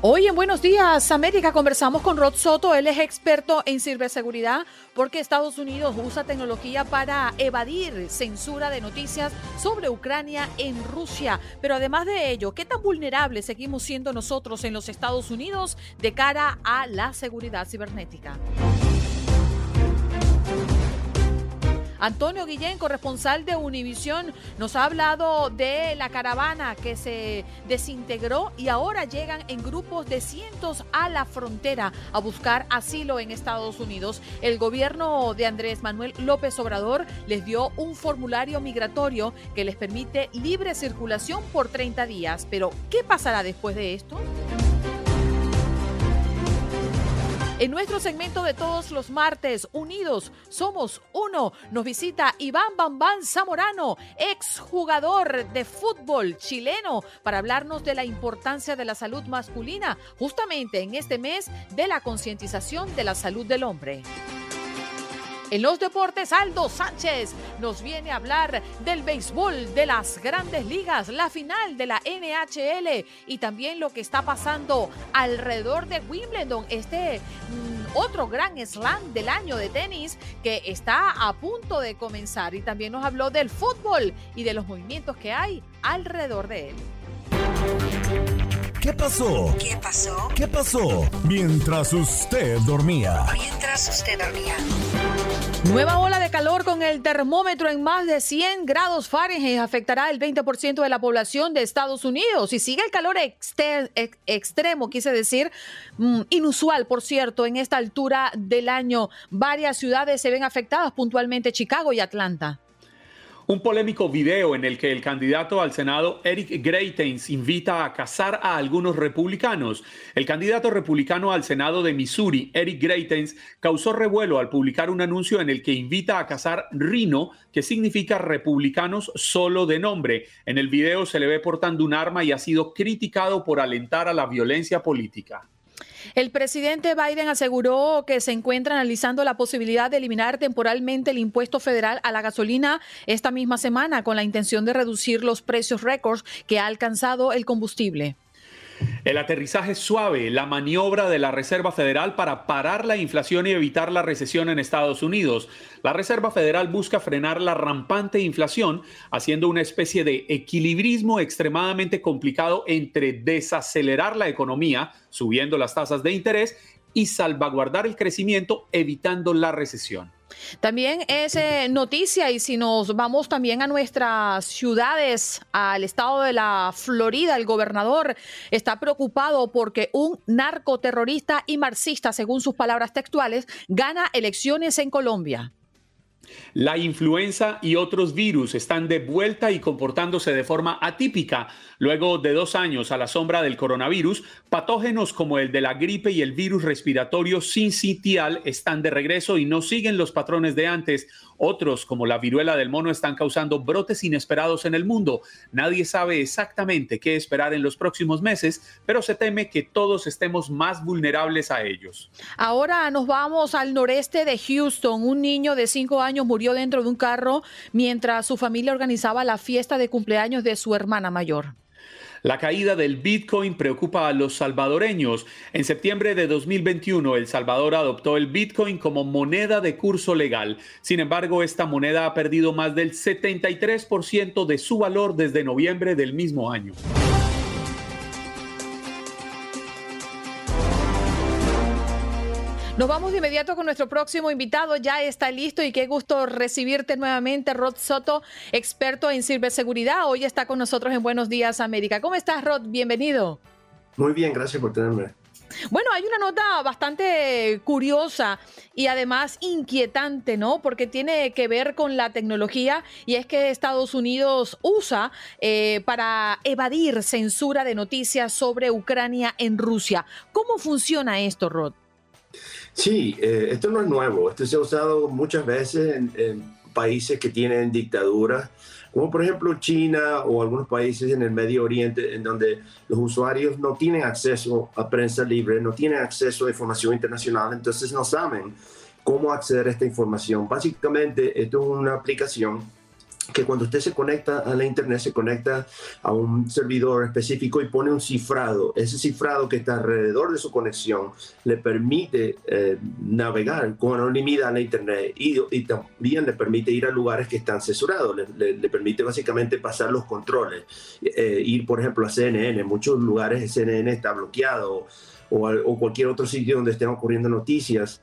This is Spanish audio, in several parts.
Hoy en Buenos Días América conversamos con Rod Soto, él es experto en ciberseguridad porque Estados Unidos usa tecnología para evadir censura de noticias sobre Ucrania en Rusia. Pero además de ello, ¿qué tan vulnerables seguimos siendo nosotros en los Estados Unidos de cara a la seguridad cibernética? Antonio Guillén, corresponsal de Univisión, nos ha hablado de la caravana que se desintegró y ahora llegan en grupos de cientos a la frontera a buscar asilo en Estados Unidos. El gobierno de Andrés Manuel López Obrador les dio un formulario migratorio que les permite libre circulación por 30 días. Pero, ¿qué pasará después de esto? En nuestro segmento de todos los martes, Unidos Somos Uno, nos visita Iván Bambán Zamorano, exjugador de fútbol chileno, para hablarnos de la importancia de la salud masculina, justamente en este mes de la concientización de la salud del hombre. En los deportes, Aldo Sánchez nos viene a hablar del béisbol, de las grandes ligas, la final de la NHL y también lo que está pasando alrededor de Wimbledon, este mm, otro gran slam del año de tenis que está a punto de comenzar. Y también nos habló del fútbol y de los movimientos que hay alrededor de él. ¿Qué pasó? ¿Qué pasó? ¿Qué pasó? Mientras usted dormía. Mientras usted dormía. Nueva ola de calor con el termómetro en más de 100 grados Fahrenheit afectará el 20% de la población de Estados Unidos. Y sigue el calor extremo, quise decir, mm, inusual, por cierto, en esta altura del año. Varias ciudades se ven afectadas, puntualmente Chicago y Atlanta. Un polémico video en el que el candidato al Senado, Eric Greitens, invita a cazar a algunos republicanos. El candidato republicano al Senado de Missouri, Eric Greitens, causó revuelo al publicar un anuncio en el que invita a cazar Rino, que significa republicanos solo de nombre. En el video se le ve portando un arma y ha sido criticado por alentar a la violencia política. El presidente Biden aseguró que se encuentra analizando la posibilidad de eliminar temporalmente el impuesto federal a la gasolina esta misma semana con la intención de reducir los precios récords que ha alcanzado el combustible. El aterrizaje suave, la maniobra de la Reserva Federal para parar la inflación y evitar la recesión en Estados Unidos. La Reserva Federal busca frenar la rampante inflación, haciendo una especie de equilibrismo extremadamente complicado entre desacelerar la economía, subiendo las tasas de interés, y salvaguardar el crecimiento, evitando la recesión. También es eh, noticia y si nos vamos también a nuestras ciudades, al estado de la Florida, el gobernador está preocupado porque un narcoterrorista y marxista, según sus palabras textuales, gana elecciones en Colombia. La influenza y otros virus están de vuelta y comportándose de forma atípica. Luego de dos años a la sombra del coronavirus, patógenos como el de la gripe y el virus respiratorio sincitial están de regreso y no siguen los patrones de antes. Otros, como la viruela del mono, están causando brotes inesperados en el mundo. Nadie sabe exactamente qué esperar en los próximos meses, pero se teme que todos estemos más vulnerables a ellos. Ahora nos vamos al noreste de Houston. Un niño de cinco años murió dentro de un carro mientras su familia organizaba la fiesta de cumpleaños de su hermana mayor. La caída del Bitcoin preocupa a los salvadoreños. En septiembre de 2021, El Salvador adoptó el Bitcoin como moneda de curso legal. Sin embargo, esta moneda ha perdido más del 73% de su valor desde noviembre del mismo año. Nos vamos de inmediato con nuestro próximo invitado. Ya está listo y qué gusto recibirte nuevamente, Rod Soto, experto en ciberseguridad. Hoy está con nosotros en Buenos Días América. ¿Cómo estás, Rod? Bienvenido. Muy bien, gracias por tenerme. Bueno, hay una nota bastante curiosa y además inquietante, ¿no? Porque tiene que ver con la tecnología y es que Estados Unidos usa eh, para evadir censura de noticias sobre Ucrania en Rusia. ¿Cómo funciona esto, Rod? Sí, eh, esto no es nuevo. Esto se ha usado muchas veces en, países que tienen dictaduras, como por ejemplo China o algunos países en el Medio Oriente, en donde los usuarios no tienen acceso a prensa libre, no tienen acceso a información internacional, entonces no saben cómo acceder a esta información. Básicamente, esto es una aplicación que cuando usted se conecta a la internet se conecta a un servidor específico y pone un cifrado. Ese cifrado que está alrededor de su conexión le permite eh, navegar con anonimidad a la internet y, también le permite ir a lugares que están censurados. Le, permite básicamente pasar los controles. Eh, ir, por ejemplo, a CNN. En muchos lugares CNN está bloqueado o, o cualquier otro sitio donde estén ocurriendo noticias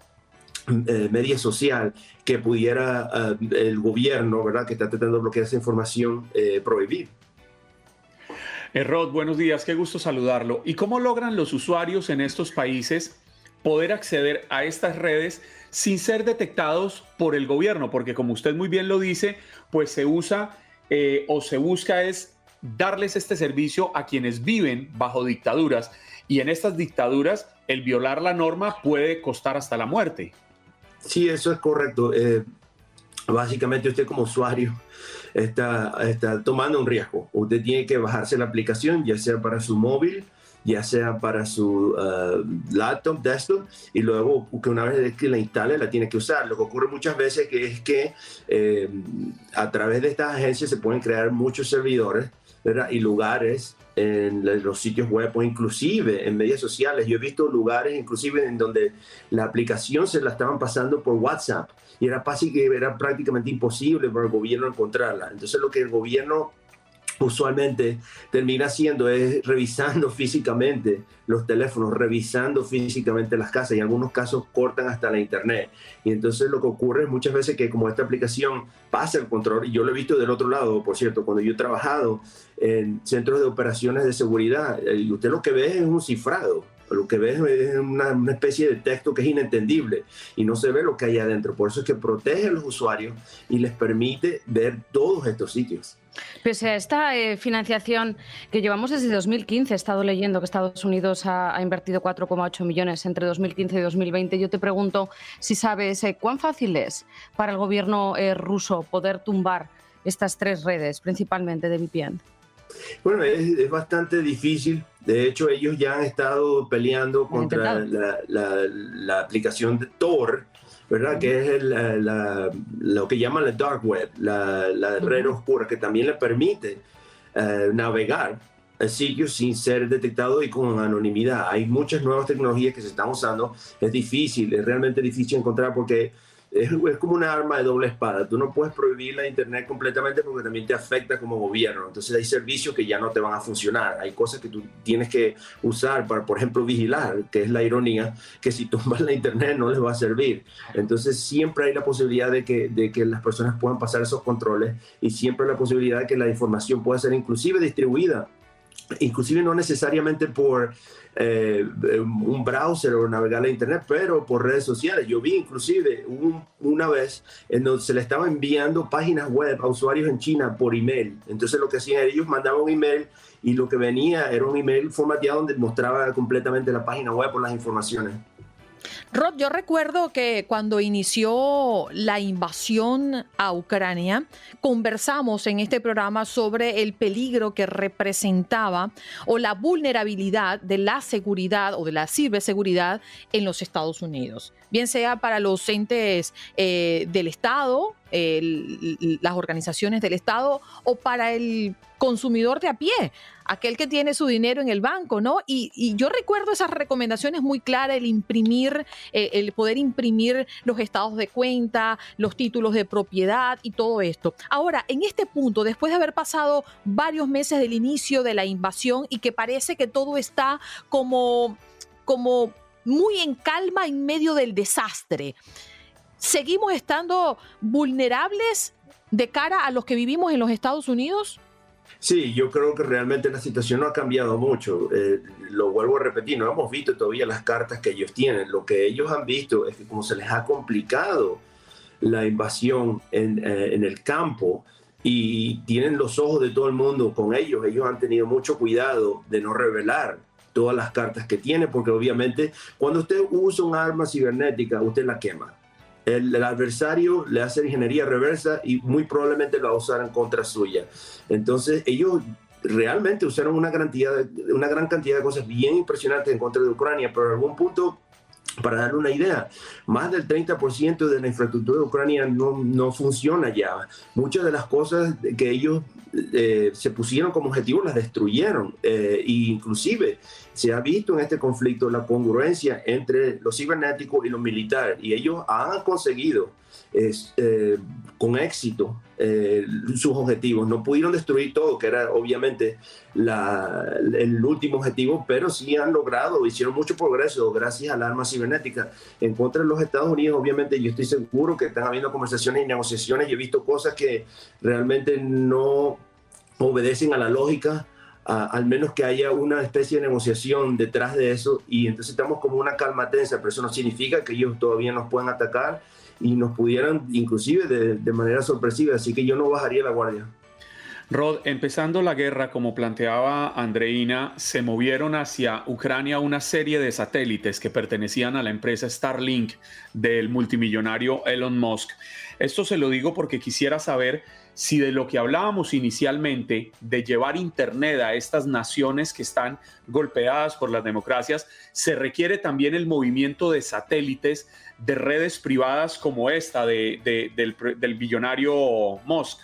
eh, media social que pudiera eh, el gobierno, ¿verdad?, que está tratando de bloquear esa información, eh, prohibir. Rod, buenos días, qué gusto saludarlo. ¿Y cómo logran los usuarios en estos países poder acceder a estas redes sin ser detectados por el gobierno? Porque como usted muy bien lo dice, pues se usa o se busca es darles este servicio a quienes viven bajo dictaduras. Y en estas dictaduras, el violar la norma puede costar hasta la muerte. Sí, eso es correcto. Eh, básicamente usted como usuario está, está tomando un riesgo. Usted tiene que bajarse la aplicación, ya sea para su móvil, ya sea para su uh, laptop, desktop, y luego que una vez que la instale la tiene que usar. Lo que ocurre muchas veces que es que eh, a través de estas agencias se pueden crear muchos servidores y lugares en los sitios web o inclusive en medios sociales. Yo he visto lugares inclusive en donde la aplicación se la estaban pasando por WhatsApp y era, era prácticamente imposible para el gobierno encontrarla. Entonces lo que el gobierno usualmente termina haciendo es revisando físicamente los teléfonos, revisando físicamente las casas y en algunos casos cortan hasta la internet. Y entonces lo que ocurre es muchas veces que como esta aplicación pasa el control, y yo lo he visto del otro lado, por cierto, cuando yo he trabajado en centros de operaciones de seguridad, eh, y usted lo que ve es un cifrado, lo que ve es una, una, especie de texto que es inentendible y no se ve lo que hay adentro. Por eso es que protege a los usuarios y les permite ver todos estos sitios. Pese a esta eh, financiación que llevamos desde 2015, he estado leyendo que Estados Unidos ha, invertido 4,8 millones entre 2015 y 2020. Yo te pregunto si sabes eh, cuán fácil es para el gobierno eh, ruso poder tumbar estas tres redes, principalmente de VPN. Bueno, es, bastante difícil. De hecho, ellos ya han estado peleando contra la, la, aplicación de Tor, ¿verdad? Que es lo que llaman la dark web, la, red oscura, que también le permite eh, navegar el sitio sin ser detectado y con anonimidad. Hay muchas nuevas tecnologías que se están usando. Es difícil, es realmente difícil encontrar porque es, como una arma de doble espada. Tú no puedes prohibir la Internet completamente porque también te afecta como gobierno. Entonces hay servicios que ya no te van a funcionar. Hay cosas que tú tienes que usar para, por ejemplo, vigilar, que es la ironía, que si tumbas la Internet no les va a servir. Entonces siempre hay la posibilidad de que, de que las personas puedan pasar esos controles y siempre la posibilidad de que la información pueda ser inclusive distribuida inclusive no necesariamente por eh, un browser o navegar la internet, pero por redes sociales. Yo vi inclusive una vez en donde se le estaba enviando páginas web a usuarios en China por email. Entonces lo que hacían ellos mandaban un email y lo que venía era un email formateado donde mostraba completamente la página web con las informaciones. Rob, yo recuerdo que cuando inició la invasión a Ucrania, conversamos en este programa sobre el peligro que representaba o la vulnerabilidad de la seguridad o de la ciberseguridad en los Estados Unidos, bien sea para los entes eh, del Estado, las organizaciones del Estado o para el consumidor de a pie, aquel que tiene su dinero en el banco, ¿no? Y, yo recuerdo esas recomendaciones muy claras, el imprimir, eh, el poder imprimir los estados de cuenta, los títulos de propiedad y todo esto. Ahora, en este punto, después de haber pasado varios meses del inicio de la invasión y que parece que todo está como, como muy en calma en medio del desastre. ¿Seguimos estando vulnerables de cara a los que vivimos en los Estados Unidos? Sí, yo creo que realmente la situación no ha cambiado mucho. Eh, lo vuelvo a repetir, no hemos visto todavía las cartas que ellos tienen. Lo que ellos han visto es que como se les ha complicado la invasión en, eh, en el campo y tienen los ojos de todo el mundo con ellos, ellos han tenido mucho cuidado de no revelar todas las cartas que tiene, porque obviamente cuando usted usa un arma cibernética, usted la quema el, adversario le hace ingeniería reversa y muy probablemente lo va contra suya. Entonces ellos realmente usaron una, cantidad, una gran cantidad de cosas bien impresionantes en contra de Ucrania, pero en algún punto para darle una idea, más del 30% de la infraestructura de Ucrania no, no, funciona ya. Muchas de las cosas que ellos eh, se pusieron como objetivo las destruyeron. Eh, inclusive se ha visto en este conflicto la congruencia entre lo cibernético y lo militar. Y ellos han conseguido eh, con éxito eh, sus objetivos. No pudieron destruir todo, que era obviamente el último objetivo, pero sí han logrado, hicieron mucho progreso gracias al arma cibernética. En contra de los Estados Unidos, obviamente, yo estoy seguro que están habiendo conversaciones y negociaciones he visto cosas que realmente no obedecen a la lógica. al menos que haya una especie de negociación detrás de eso y entonces estamos como una calma tensa, pero eso no significa que ellos todavía nos puedan atacar y nos pudieran inclusive de, manera sorpresiva, así que yo no bajaría la guardia. Rod, empezando la guerra, como planteaba Andreina, se movieron hacia Ucrania una serie de satélites que pertenecían a la empresa Starlink del multimillonario Elon Musk. Esto se lo digo porque quisiera saber si de lo que hablábamos inicialmente, de llevar Internet a estas naciones que están golpeadas por las democracias, se requiere también el movimiento de satélites de redes privadas como esta del, del, billonario Musk.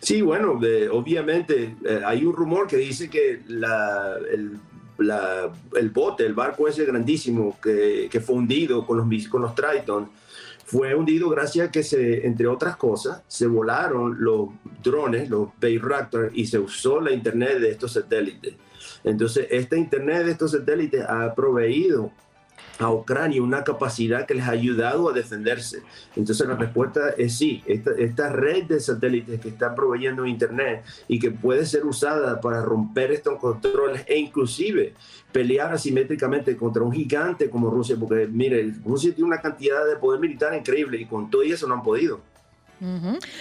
Sí, bueno, obviamente eh, hay un rumor que dice que la, el, el, bote, el barco ese grandísimo que, que fue hundido con los, con los Triton, fue hundido gracias a que se, entre otras cosas, se volaron los drones, los Bayraktar, y se usó la internet de estos satélites. Entonces, esta internet de estos satélites ha proveído a Ucrania una capacidad que les ha ayudado a defenderse. Entonces la respuesta es sí, esta, red de satélites que está proveyendo Internet y que puede ser usada para romper estos controles e inclusive pelear asimétricamente contra un gigante como Rusia, porque mire, Rusia tiene una cantidad de poder militar increíble y con todo eso no han podido.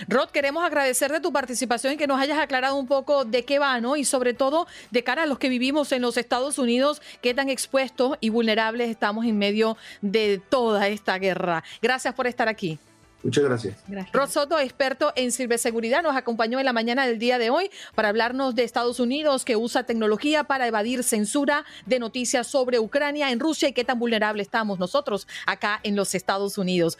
Rod, queremos agradecer de tu participación y que nos hayas aclarado un poco de qué va, ¿no? Y sobre todo de cara a los que vivimos en los Estados Unidos, qué tan expuestos y vulnerables estamos en medio de toda esta guerra. Gracias por estar aquí. Muchas gracias. Rod Soto, experto en ciberseguridad, nos acompañó en la mañana del día de hoy para hablarnos de Estados Unidos que usa tecnología para evadir censura de noticias sobre Ucrania en Rusia y qué tan vulnerable estamos nosotros acá en los Estados Unidos.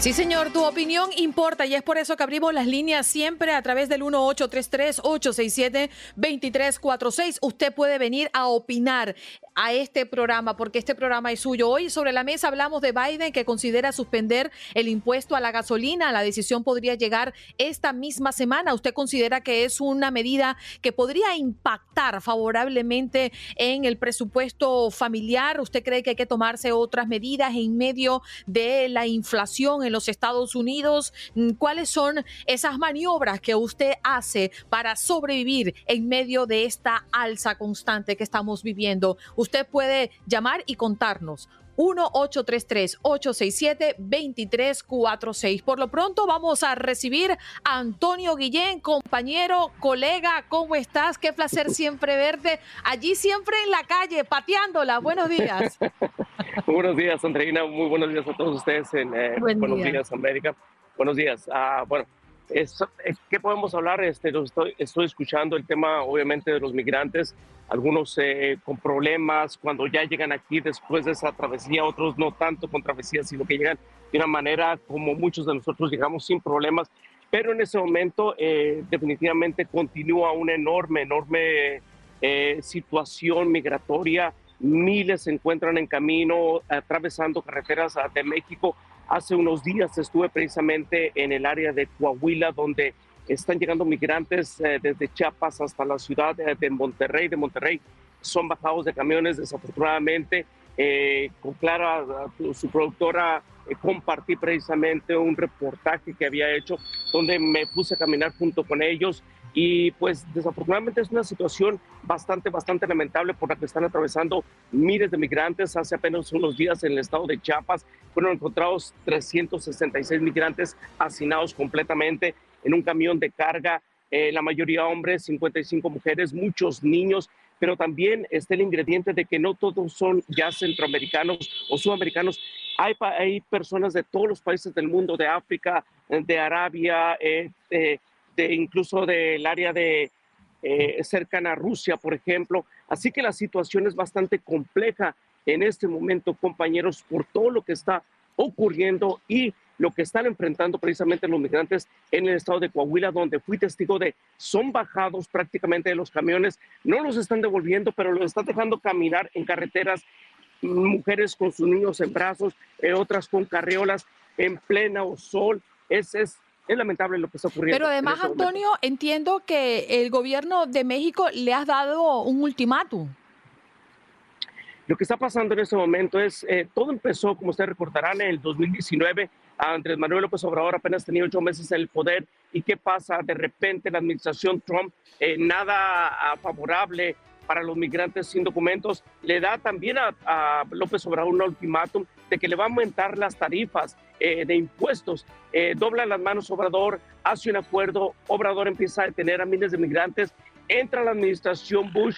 Sí, señor, tu opinión importa y es por eso que abrimos las líneas siempre a través del 1833-867-2346. Usted puede venir a opinar a este programa porque este programa es suyo. Hoy sobre la mesa hablamos de Biden que considera suspender el impuesto a la gasolina. La decisión podría llegar esta misma semana. ¿Usted considera que es una medida que podría impactar favorablemente en el presupuesto familiar? ¿Usted cree que hay que tomarse otras medidas en medio de la inflación en los Estados Unidos? ¿Cuáles son esas maniobras que usted hace para sobrevivir en medio de esta alza constante que estamos viviendo? Usted puede llamar y contarnos. 1-833-867-2346. Por lo pronto vamos a recibir a Antonio Guillén, compañero, colega, ¿cómo estás? Qué placer siempre verte allí, siempre en la calle, pateándola. Buenos días. buenos días, Andreina. Muy buenos días a todos ustedes en eh, Buenos Días, América. Buenos días. Ah, bueno, ¿qué podemos hablar? Este, estoy, estoy escuchando el tema, obviamente, de los migrantes algunos eh, con problemas cuando ya llegan aquí después de esa travesía, otros no tanto con travesía, sino que llegan de una manera como muchos de nosotros llegamos sin problemas. Pero en ese momento eh, definitivamente continúa una enorme, enorme eh, situación migratoria. Miles se encuentran en camino atravesando carreteras de México. Hace unos días estuve precisamente en el área de Coahuila, donde están llegando migrantes eh, desde Chiapas hasta la ciudad de, Monterrey. De Monterrey son bajados de camiones, desafortunadamente. Eh, con Clara, su productora, eh, compartí precisamente un reportaje que había hecho donde me puse a caminar junto con ellos y pues desafortunadamente es una situación bastante, bastante lamentable por la que están atravesando miles de migrantes. Hace apenas unos días en el estado de Chiapas fueron encontrados 366 migrantes hacinados completamente en un camión de carga, eh, la mayoría hombres, 55 mujeres, muchos niños, pero también está el ingrediente de que no todos son ya centroamericanos o sudamericanos. Hay, personas de todos los países del mundo, de África, de Arabia, eh, de, incluso del área de eh, cercana a Rusia, por ejemplo. Así que la situación es bastante compleja en este momento, compañeros, por todo lo que está ocurriendo y lo que están enfrentando precisamente los migrantes en el estado de Coahuila, donde fui testigo de son bajados prácticamente de los camiones, no los están devolviendo, pero los están dejando caminar en carreteras, mujeres con sus niños en brazos, eh, otras con carriolas en plena sol. Es, es, es lamentable lo que está ocurriendo. Pero además, este Antonio, entiendo que el gobierno de México le has dado un ultimátum. Lo que está pasando en este momento es, eh, todo empezó, como ustedes recordarán, en el 2019. Andrés Manuel López Obrador apenas tenía ocho meses en el poder. ¿Y qué pasa? De repente la administración Trump, eh, nada favorable para los migrantes sin documentos, le da también a, López Obrador un ultimátum de que le va a aumentar las tarifas eh, de impuestos. dobla las manos Obrador, hace un acuerdo, Obrador empieza a detener a miles de migrantes, entra la administración Bush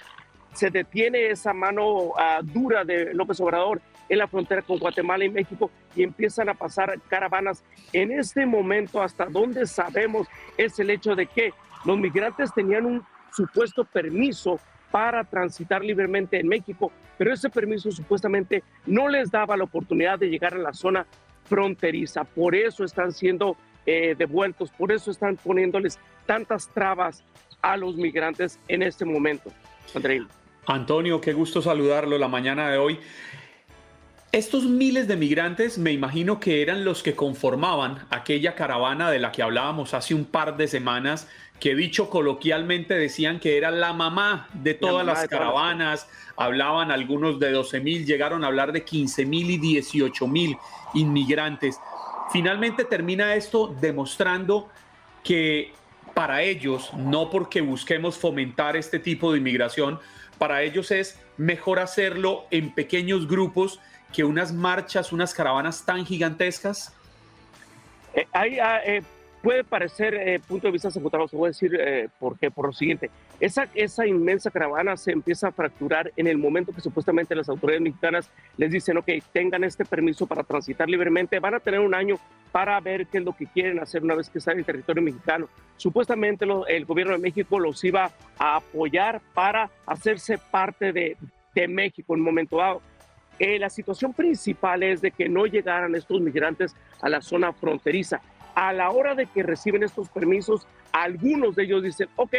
se detiene esa mano ah, dura de López Obrador en la frontera con Guatemala y México y empiezan a pasar caravanas. En este momento, hasta donde sabemos, es el hecho de que los migrantes tenían un supuesto permiso para transitar libremente en México, pero ese permiso supuestamente no les daba la oportunidad de llegar a la zona fronteriza. Por eso están siendo eh, devueltos, por eso están poniéndoles tantas trabas a los migrantes en este momento. André. Antonio, qué gusto saludarlo la mañana de hoy. Estos miles de migrantes me imagino que eran los que conformaban aquella caravana de la que hablábamos hace un par de semanas, que dicho coloquialmente decían que era la mamá de todas las caravanas, hablaban algunos de 12 mil, llegaron a hablar de 15 mil y 18 mil inmigrantes. Finalmente termina esto demostrando que para ellos, no porque busquemos fomentar este tipo de inmigración, para ellos es mejor hacerlo en pequeños grupos que unas marchas, unas caravanas tan gigantescas? Eh, ah, eh, puede parecer eh, punto de vista secundario, se voy a decir eh, por qué, por lo siguiente. Esa, esa inmensa caravana se empieza a fracturar en el momento que supuestamente las autoridades mexicanas les dicen, ok, tengan este permiso para transitar libremente, van a tener un año para ver qué es lo que quieren hacer una vez que están en territorio mexicano. Supuestamente el gobierno de México los iba a apoyar para hacerse parte de, de México en un momento dado. Eh, la situación principal es de que no llegaran estos migrantes a la zona fronteriza. A la hora de que reciben estos permisos, algunos de ellos dicen, ok,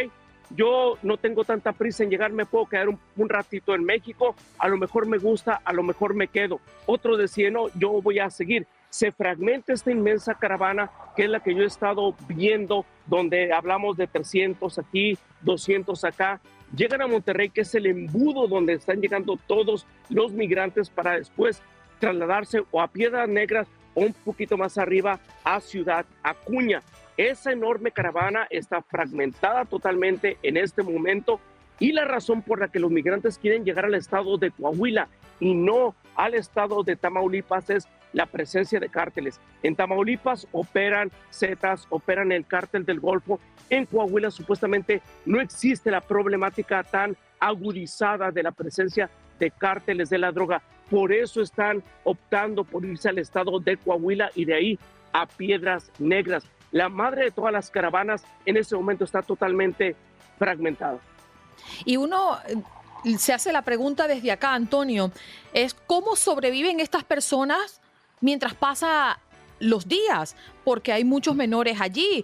yo no tengo tanta prisa en llegar, me puedo quedar un, ratito en México, a lo mejor me gusta, a lo mejor me quedo. Otros decían, no, yo voy a seguir se fragmenta esta inmensa caravana que es la que yo he estado viendo, donde hablamos de 300 aquí, 200 acá. Llegan a Monterrey, que es el embudo donde están llegando todos los migrantes para después trasladarse o a Piedras Negras un poquito más arriba a Ciudad Acuña. Esa enorme caravana está fragmentada totalmente en este momento y la razón por la que los migrantes quieren llegar al estado de Coahuila y no al estado de Tamaulipas es la presencia de cárteles. En Tamaulipas operan Zetas, operan el cártel del Golfo. En Coahuila supuestamente no existe la problemática tan agudizada de la presencia de cárteles de la droga. Por eso están optando por irse al estado de Coahuila y de ahí a Piedras Negras. La madre de todas las caravanas en ese momento está totalmente fragmentada. Y uno eh, se hace la pregunta desde acá, Antonio, es cómo sobreviven estas personas mientras pasa los días, porque hay muchos menores allí.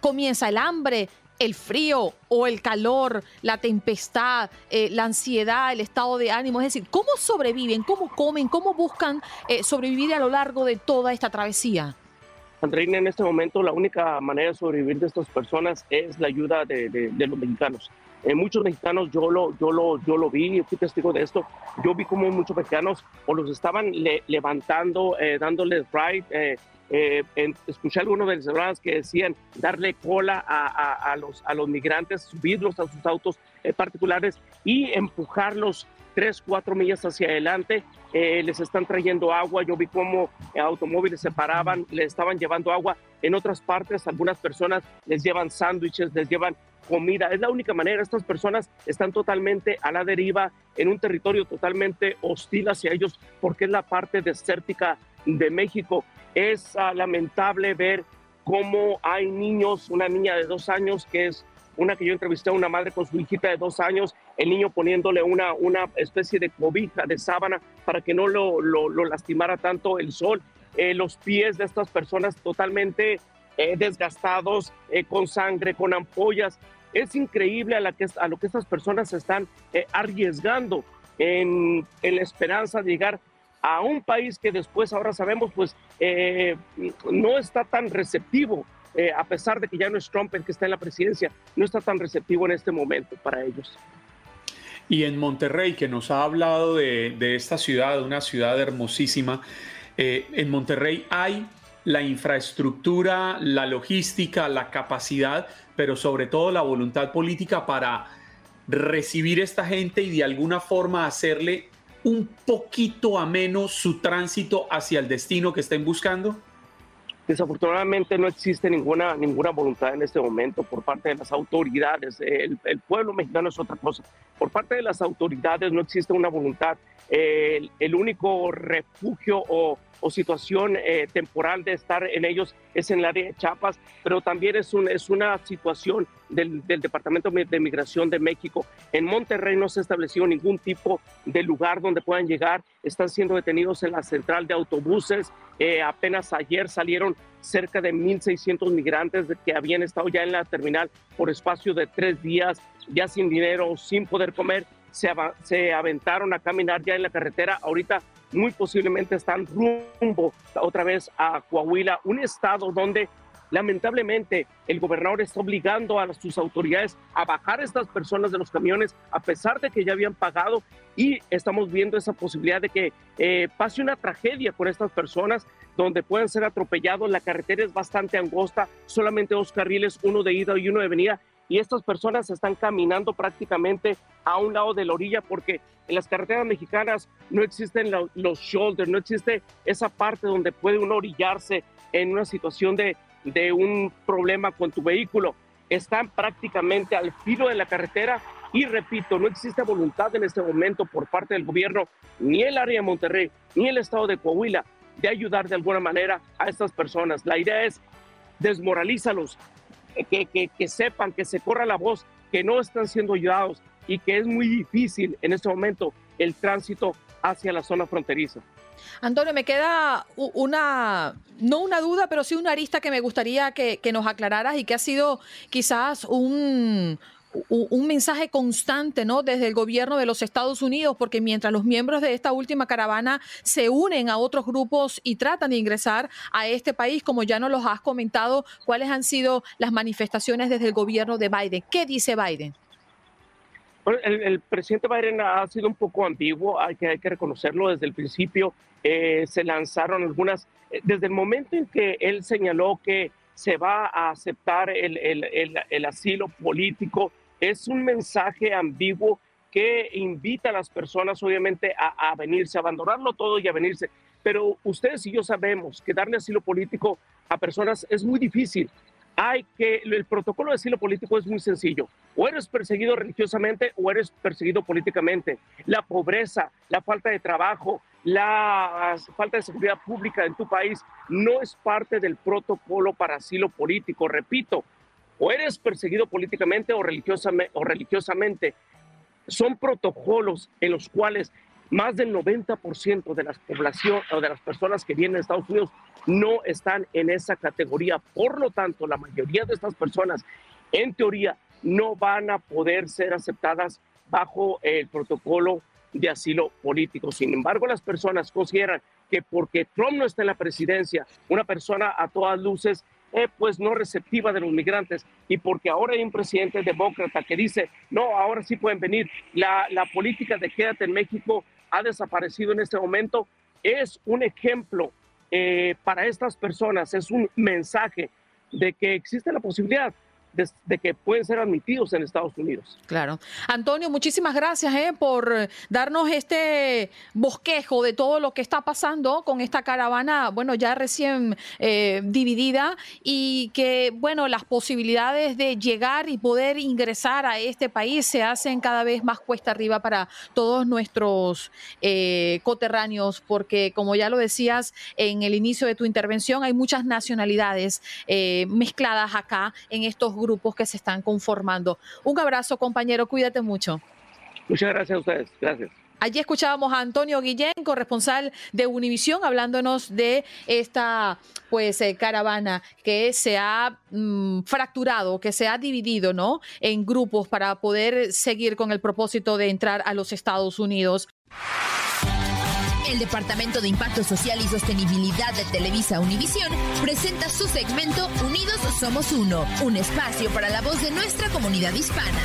Comienza el hambre, el frío o el calor, la tempestad, eh, la ansiedad, el estado de ánimo. Es decir, ¿cómo sobreviven? ¿Cómo comen? ¿Cómo buscan eh, sobrevivir a lo largo de toda esta travesía? Andreina, en este momento la única manera de sobrevivir de estas personas es la ayuda de, los mexicanos. Eh, muchos mexicanos, yo lo, yo, lo, yo lo vi, fui testigo de esto, yo vi como muchos mexicanos o los estaban levantando, eh, dándoles ride. Eh, eh escuché algunos venezolanos que decían darle cola a, a, los, a los migrantes, subirlos a sus autos particulares y empujarlos tres, cuatro millas hacia adelante, eh, les están trayendo agua. Yo vi cómo automóviles se paraban, les estaban llevando agua. En otras partes, algunas personas les llevan sándwiches, les llevan comida. Es la única manera. Estas personas están totalmente a la deriva en un territorio totalmente hostil hacia ellos porque es la parte desértica de México. Es ah, lamentable ver cómo hay niños, una niña de dos años que es una que yo entrevisté a una madre con su hijita de dos años, el niño poniéndole una, una especie de cobija, de sábana, para que no lo, lo, lastimara tanto el sol. Eh, los pies de estas personas totalmente eh, desgastados, eh, con sangre, con ampollas. Es increíble a, que, a lo que estas personas se están arriesgando en, en, la esperanza de llegar a un país que después, ahora sabemos, pues no está tan receptivo eh, a pesar de que ya no es Trump el que está en la presidencia, no está tan receptivo en este momento para ellos. Y en Monterrey, que nos ha hablado de, esta ciudad, una ciudad hermosísima, eh, en Monterrey hay la infraestructura, la logística, la capacidad, pero sobre todo la voluntad política para recibir esta gente y de alguna forma hacerle un poquito ameno su tránsito hacia el destino que estén buscando? Desafortunadamente no existe ninguna, ninguna voluntad en este momento por parte de las autoridades. El, pueblo mexicano es otra cosa. Por parte de las autoridades no existe una voluntad. el, el único refugio o o situación eh, temporal de estar en ellos es en el área de Chiapas, pero también es, un, es una situación del, Departamento de Migración de México. En Monterrey no se ha establecido ningún tipo de lugar donde puedan llegar. Están siendo detenidos en la central de autobuses. Eh, apenas ayer salieron cerca de 1.600 migrantes que habían estado ya en la terminal por espacio de tres días, ya sin dinero, sin poder comer. Se, se aventaron a caminar ya en la carretera. Ahorita muy posiblemente están rumbo otra vez a Coahuila, un estado donde lamentablemente el gobernador está obligando a sus autoridades a bajar a estas personas de los camiones a pesar de que ya habían pagado y estamos viendo esa posibilidad de que eh, pase una tragedia con estas personas donde pueden ser atropellados. La carretera es bastante angosta, solamente dos carriles, uno de ida y uno de venida y estas personas están caminando prácticamente a un lado de la orilla porque en las carreteras mexicanas no existen los shoulders, no existe esa parte donde puede uno orillarse en una situación de, de un problema con tu vehículo. Están prácticamente al filo de la carretera y repito, no existe voluntad en este momento por parte del gobierno, ni el área de Monterrey, ni el estado de Coahuila, de ayudar de alguna manera a estas personas. La idea es desmoralízalos, que, sepan, que se corra la voz, que no están siendo ayudados y que es muy difícil en este momento el tránsito hacia la zona fronteriza. Antonio, me queda una, no una duda, pero sí una arista que me gustaría que, que nos aclararas y que ha sido quizás un, un mensaje constante ¿no? desde el gobierno de los Estados Unidos, porque mientras los miembros de esta última caravana se unen a otros grupos y tratan de ingresar a este país, como ya nos los has comentado, ¿cuáles han sido las manifestaciones desde el gobierno de Biden? ¿Qué dice Biden? el, presidente Biden ha sido un poco ambiguo, hay que, reconocerlo desde el principio. Eh, se lanzaron algunas, eh, desde el momento en que él señaló que se va a aceptar el, asilo político. Es un mensaje ambiguo que invita a las personas, obviamente, a, a, venirse, a abandonarlo todo y a venirse. Pero ustedes y yo sabemos que darle asilo político a personas es muy difícil. Hay que, el protocolo de asilo político es muy sencillo. O eres perseguido religiosamente o eres perseguido políticamente. La pobreza, la falta de trabajo, la falta de seguridad pública en tu país no es parte del protocolo para asilo político. Repito, o eres perseguido políticamente o, religiosamente, o religiosamente. Son protocolos en los cuales más del 90% de la población o de las personas que vienen a Estados Unidos no están en esa categoría. Por lo tanto, la mayoría de estas personas, en teoría, no van a poder ser aceptadas bajo el protocolo de asilo político. Sin embargo, las personas consideran que porque Trump no está en la presidencia, una persona a todas luces eh, pues no receptiva de los migrantes. Y porque ahora hay un presidente demócrata que dice, no, ahora sí pueden venir, la, la política de quédate en México ha desaparecido en este momento, es un ejemplo eh, para estas personas, es un mensaje de que existe la posibilidad de, que pueden ser admitidos en Estados Unidos. Claro. Antonio, muchísimas gracias eh, por darnos este bosquejo de todo lo que está pasando con esta caravana, bueno, ya recién eh, dividida y que, bueno, las posibilidades de llegar y poder ingresar a este país se hacen cada vez más cuesta arriba para todos nuestros eh, coterráneos, porque como ya lo decías en el inicio de tu intervención, hay muchas nacionalidades mezcladas acá en estos grupos que se están conformando. Un abrazo, compañero, cuídate mucho. Muchas gracias a ustedes. Gracias. Allí escuchábamos a Antonio Guillén, corresponsal de Univisión, hablándonos de esta pues eh, caravana que se ha mm, fracturado, que se ha dividido, ¿no? En grupos para poder seguir con el propósito de entrar a los Estados Unidos. El Departamento de Impacto Social y Sostenibilidad de Televisa Univisión presenta su segmento Unidos Somos Uno, un espacio para la voz de nuestra comunidad hispana.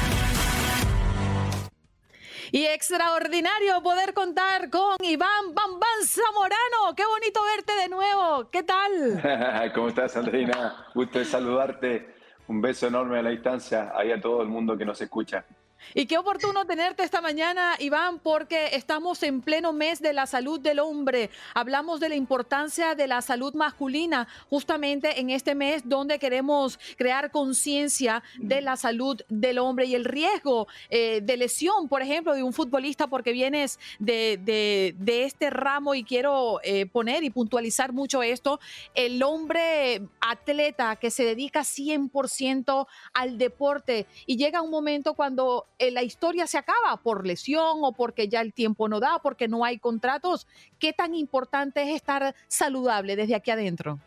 Y extraordinario poder contar con Iván Bambán Zamorano. Qué bonito verte de nuevo. ¿Qué tal? ¿Cómo estás, Andreina? Gusto de saludarte. Un beso enorme a la distancia, ahí a todo el mundo que nos escucha. Y qué oportuno tenerte esta mañana, Iván, porque estamos en pleno mes de la salud del hombre. Hablamos de la importancia de la salud masculina justamente en este mes donde queremos crear conciencia de la salud del hombre y el riesgo eh, de lesión, por ejemplo, de un futbolista, porque vienes de, este ramo y quiero eh, poner y puntualizar mucho esto. El hombre atleta que se dedica 100% al deporte y llega un momento cuando eh, la historia se acaba por lesión o porque ya el tiempo no da, porque no hay contratos. ¿Qué tan importante es estar saludable desde aquí adentro?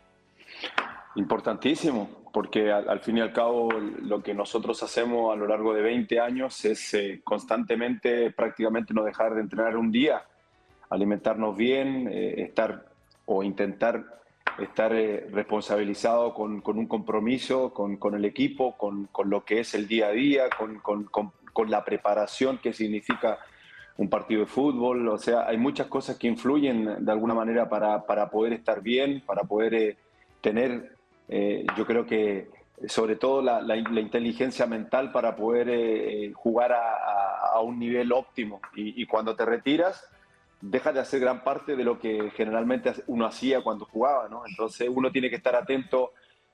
Importantísimo, porque al, fin y al cabo lo que nosotros hacemos a lo largo de 20 años es eh, constantemente, prácticamente no dejar de entrenar un día, alimentarnos bien, eh, estar o intentar estar responsabilizado con, con, un compromiso con, con el equipo, con, con, lo que es el día a día, con, con la preparación que significa un partido de fútbol. O sea, hay muchas cosas que influyen de alguna manera para, para poder estar bien, para poder eh, tener, eh, yo creo que sobre todo la, la, inteligencia mental para poder eh, jugar a, a, un nivel óptimo. Y, y, cuando te retiras, dejas de hacer gran parte de lo que generalmente uno hacía cuando jugaba, ¿no? Entonces uno tiene que estar atento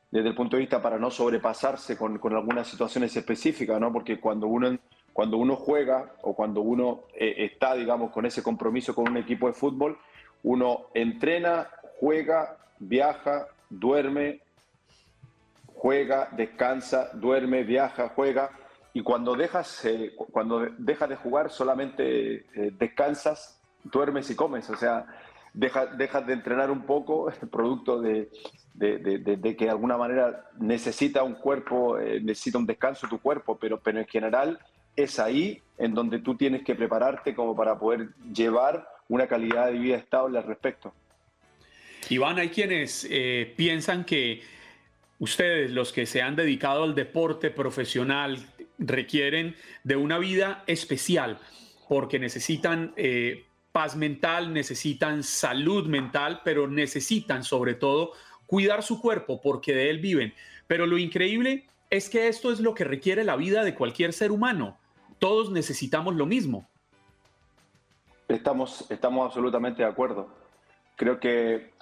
desde el punto de vista para no sobrepasarse con, con algunas situaciones específicas, ¿no? Porque cuando uno cuando uno juega o cuando uno eh, está, digamos, con ese compromiso con un equipo de fútbol, uno entrena, juega, viaja, duerme, juega, descansa, duerme, viaja, juega. Y cuando dejas, eh, cuando dejas de jugar, solamente eh, descansas, duermes y comes. O sea, dejas, dejas de entrenar un poco, producto de, de, de, que de alguna manera necesita un cuerpo, necesita un descanso tu cuerpo, pero, pero en general es ahí en donde tú tienes que prepararte como para poder llevar una calidad de vida estable al respecto. Iván, hay quienes eh, piensan que ustedes, los que se han dedicado al deporte profesional, requieren de una vida especial porque necesitan eh, paz mental, necesitan salud mental, pero necesitan sobre todo cuidar su cuerpo porque de él viven. Pero lo increíble es que esto es lo que requiere la vida de cualquier ser humano todos necesitamos lo mismo. Estamos, estamos absolutamente de acuerdo. Creo que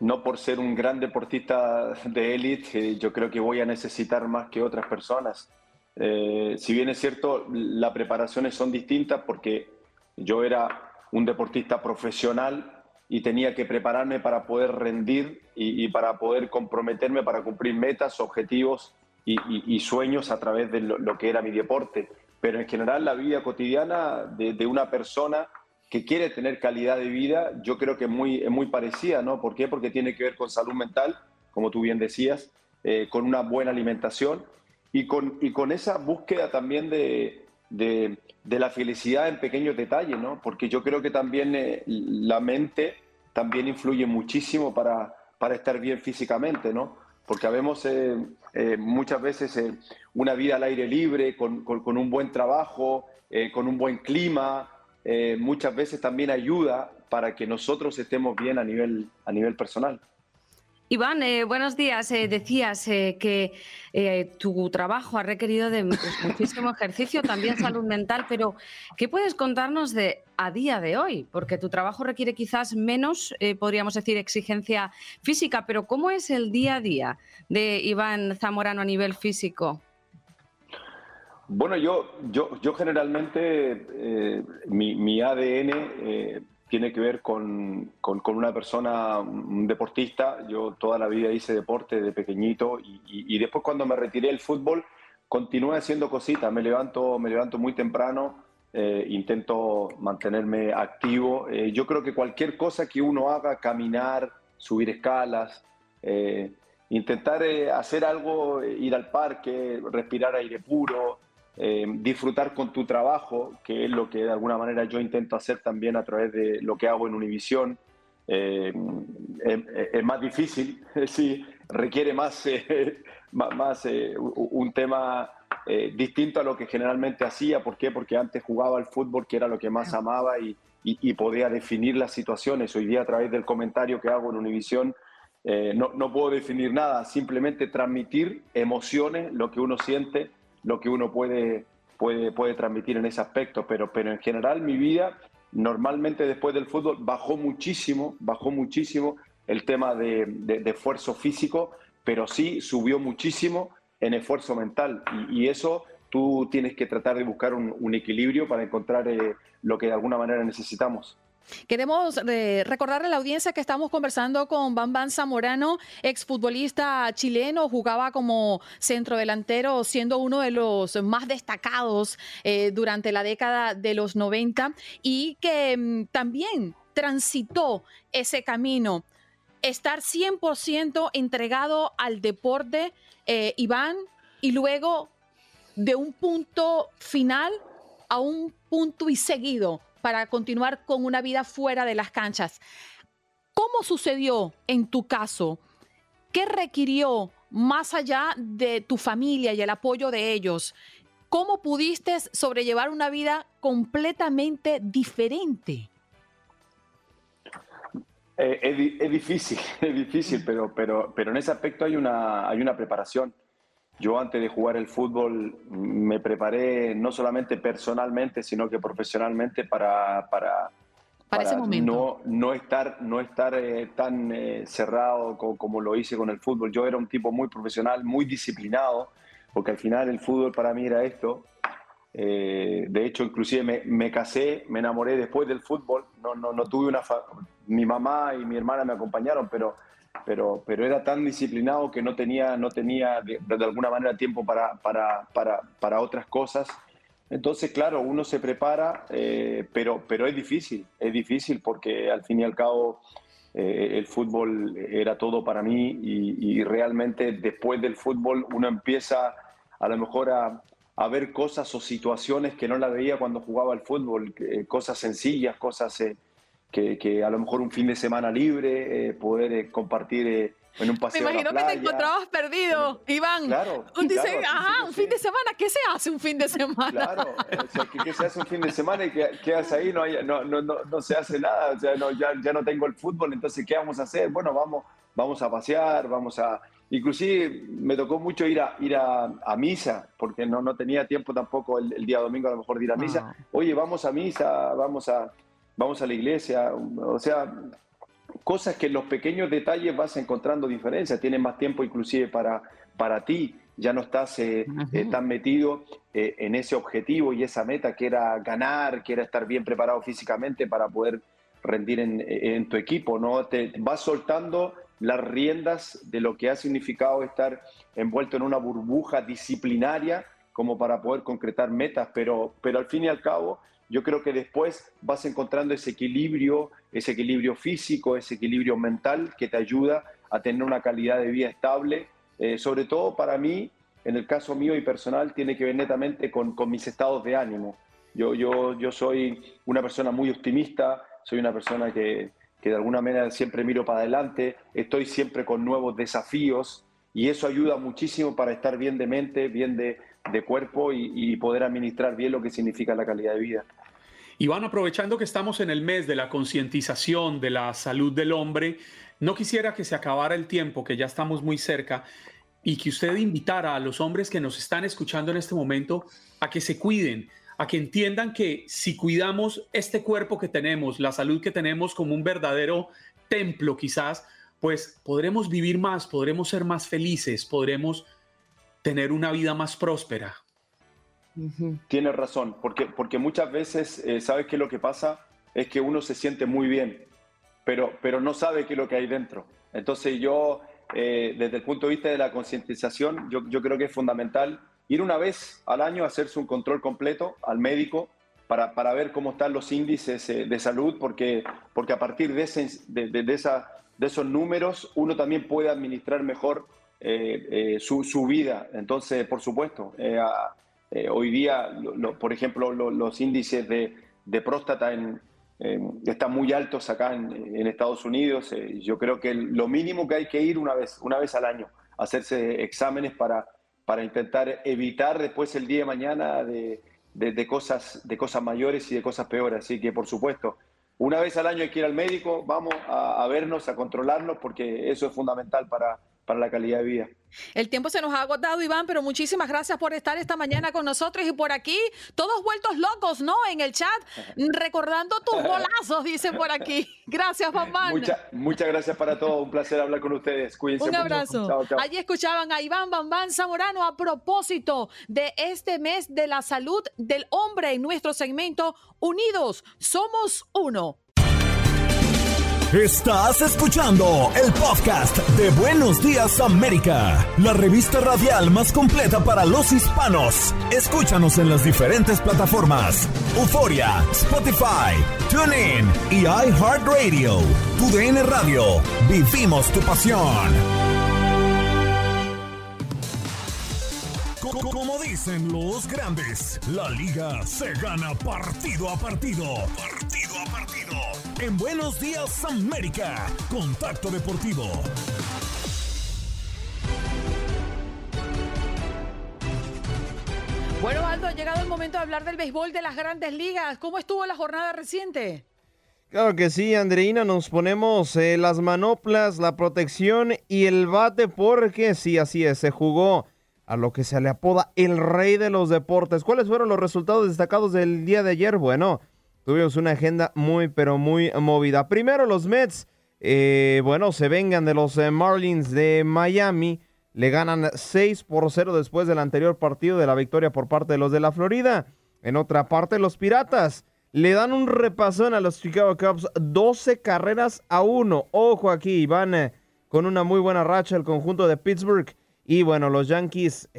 no por ser un gran deportista de élite, eh, yo creo que voy a necesitar más que otras personas. Eh, si bien es cierto, las preparaciones son distintas porque yo era un deportista profesional y tenía que prepararme para poder rendir y, para poder comprometerme para cumplir metas, objetivos y, sueños a través de lo, que era mi deporte pero en general la vida cotidiana de, una persona que quiere tener calidad de vida, yo creo que es muy, muy parecida, ¿no? ¿Por qué? Porque tiene que ver con salud mental, como tú bien decías, eh, con una buena alimentación y con, y con esa búsqueda también de, de, la felicidad en pequeños detalles, ¿no? Porque yo creo que también eh, la mente también influye muchísimo para, para estar bien físicamente, ¿no? Porque habemos eh, eh, muchas veces una vida al aire libre, con, un buen trabajo, con un buen clima, muchas veces también ayuda para que nosotros estemos bien a nivel, a nivel personal. Iván, eh, buenos días. Eh, decías eh, que tu trabajo ha requerido de muchísimo ejercicio, también salud mental, pero ¿qué puedes contarnos de a día de hoy? Porque tu trabajo requiere quizás menos, podríamos decir, exigencia física, pero ¿cómo es el día a día de Iván Zamorano a nivel físico? Bueno, yo, yo, yo generalmente mi, ADN tiene que ver con, con, una persona, deportista. Yo toda la vida hice deporte de pequeñito y, y, después cuando me retiré del fútbol continué haciendo cositas. Me levanto, me levanto muy temprano, eh, intento mantenerme activo. Eh, yo creo que cualquier cosa que uno haga, caminar, subir escalas, eh, intentar hacer algo, ir al parque, respirar aire puro, eh, disfrutar con tu trabajo, que es lo que de alguna manera yo intento hacer también a través de lo que hago en Univisión. Eh, es, más difícil, sí, requiere más, eh, más un tema distinto a lo que generalmente hacía. ¿Por qué? Porque antes jugaba al fútbol, que era lo que más amaba y, y, podía definir las situaciones. Hoy día a través del comentario que hago en Univisión, no, no puedo definir nada, simplemente transmitir emociones, lo que uno siente lo que uno puede, puede, puede transmitir en ese aspecto, pero, pero en general mi vida normalmente después del fútbol bajó muchísimo, bajó muchísimo el tema de, esfuerzo físico, pero sí subió muchísimo en esfuerzo mental y, eso tú tienes que tratar de buscar un, equilibrio para encontrar eh, lo que de alguna manera necesitamos. Queremos eh, recordarle a la audiencia que estamos conversando con Bam Zamorano, exfutbolista chileno, jugaba como centrodelantero, siendo uno de los más destacados eh, durante la década de los 90 y que mm, también transitó ese camino. Estar 100% entregado al deporte, eh, Iván, y luego de un punto final a un punto y seguido para continuar con una vida fuera de las canchas. ¿Cómo sucedió en tu caso? ¿Qué requirió más allá de tu familia y el apoyo de ellos? ¿Cómo pudiste sobrellevar una vida completamente diferente? Eh, es, difícil, es difícil, pero, pero, pero en ese aspecto hay una, hay una preparación. Yo antes de jugar el fútbol me preparé no solamente personalmente, sino que profesionalmente para, para, No, no estar, no estar eh, tan eh, cerrado como, lo hice con el fútbol. Yo era un tipo muy profesional, muy disciplinado, porque al final el fútbol para mí era esto. Eh, de hecho, inclusive me, me, casé, me enamoré después del fútbol. No, no, no tuve una... Mi mamá y mi hermana me acompañaron, pero pero, pero era tan disciplinado que no tenía, no tenía de, alguna manera tiempo para, para, para, para, otras cosas. Entonces, claro, uno se prepara, eh, pero, pero es difícil, es difícil porque al fin y al cabo eh, el fútbol era todo para mí y, realmente después del fútbol uno empieza a lo mejor a, a ver cosas o situaciones que no la veía cuando jugaba al fútbol, cosas sencillas, cosas que, a lo mejor un fin de semana libre, eh, poder eh, compartir eh, en un paseo. Me imagino que te encontrabas perdido, Iván. Claro. Un, dice, ajá, un fin de semana, ¿qué se hace un fin de semana? Claro, ¿qué, se hace un fin de semana y qué, haces ahí? No, no, no, no, se hace nada, o sea, no, ya, ya no tengo el fútbol, entonces, ¿qué vamos a hacer? Bueno, vamos, vamos a pasear, vamos a... Inclusive me tocó mucho ir a, ir a, misa, porque no, no tenía tiempo tampoco el, día domingo a lo mejor de ir a misa. Ah. Oye, vamos a misa, vamos a vamos a la iglesia, o sea, cosas que en los pequeños detalles vas encontrando diferencias, tienes más tiempo inclusive para, para ti, ya no estás eh, eh, tan metido eh, en ese objetivo y esa meta que era ganar, que era estar bien preparado físicamente para poder rendir en, en tu equipo, ¿no? Te vas soltando las riendas de lo que ha significado estar envuelto en una burbuja disciplinaria como para poder concretar metas, pero, pero al fin y al cabo yo creo que después vas encontrando ese equilibrio, ese equilibrio físico, ese equilibrio mental que te ayuda a tener una calidad de vida estable. Eh, sobre todo para mí, en el caso mío y personal, tiene que ver netamente con, con mis estados de ánimo. Yo, yo, yo soy una persona muy optimista, soy una persona que, que de alguna manera siempre miro para adelante, estoy siempre con nuevos desafíos y eso ayuda muchísimo para estar bien de mente, bien de, de cuerpo y, y, poder administrar bien lo que significa la calidad de vida. Iván, aprovechando que estamos en el mes de la concientización de la salud del hombre, no quisiera que se acabara el tiempo, que ya estamos muy cerca, y que usted invitara a los hombres que nos están escuchando en este momento a que se cuiden, a que entiendan que si cuidamos este cuerpo que tenemos, la salud que tenemos como un verdadero templo quizás, pues podremos vivir más, podremos ser más felices, podremos tener una vida más próspera. Tienes razón, porque, porque muchas veces, eh, ¿sabes qué lo que pasa? Es que uno se siente muy bien, pero, pero no sabe qué es lo que hay dentro. Entonces yo, eh, desde el punto de vista de la concientización, yo, yo, creo que es fundamental ir una vez al año a hacerse un control completo al médico para, para ver cómo están los índices eh, de salud, porque, porque a partir de, de, de, esa, de esos números uno también puede administrar mejor su, su, vida. Entonces, por supuesto, a, eh, hoy día, por ejemplo, lo, los índices de, próstata están muy altos acá en, Estados Unidos. Eh, yo creo que lo mínimo que hay que ir una vez, una vez al año, hacerse exámenes para, para intentar evitar después el día de mañana de, cosas, de cosas mayores y de cosas peores. Así que, por supuesto, una vez al año hay que ir al médico, vamos a, a vernos, a controlarnos, porque eso es fundamental para, para la calidad de vida. El tiempo se nos ha agotado, Iván, pero muchísimas gracias por estar esta mañana con nosotros y por aquí, todos vueltos locos, ¿no? En el chat, recordando tus golazos, dice por aquí. Gracias, papá. Mucha, muchas gracias para todos, un placer hablar con ustedes. Cuídense Un abrazo. Chao, chao. Allí escuchaban a Iván Bambán Zamorano a propósito de este mes de la salud del hombre en nuestro segmento Unidos, somos uno. Estás escuchando el podcast de Buenos Días América, la revista radial más completa para los hispanos. Escúchanos en las diferentes plataformas: Euforia, Spotify, TuneIn y iHeartRadio. Tu DN Radio. Vivimos tu pasión. Como dicen los grandes, la liga se gana partido a partido. Partido a partido. En Buenos Días América, Contacto Deportivo. Bueno, Aldo, ha llegado el momento de hablar del béisbol de las grandes ligas. ¿Cómo estuvo la jornada reciente? Claro que sí, Andreina, nos ponemos eh, las manoplas, la protección y el bate porque sí, así es, se jugó a lo que se le apoda el rey de los deportes. ¿Cuáles fueron los resultados destacados del día de ayer? Bueno, tuvimos una agenda muy, pero muy movida. Primero los Mets, eh, bueno, se vengan de los eh, Marlins de Miami. Le ganan 6 por 0 después del anterior partido de la victoria por parte de los de la Florida. En otra parte, los Piratas le dan un repasón a los Chicago Cubs, 12 carreras a 1. Ojo aquí, van eh, con una muy buena racha el conjunto de Pittsburgh. Y bueno, los Yankees,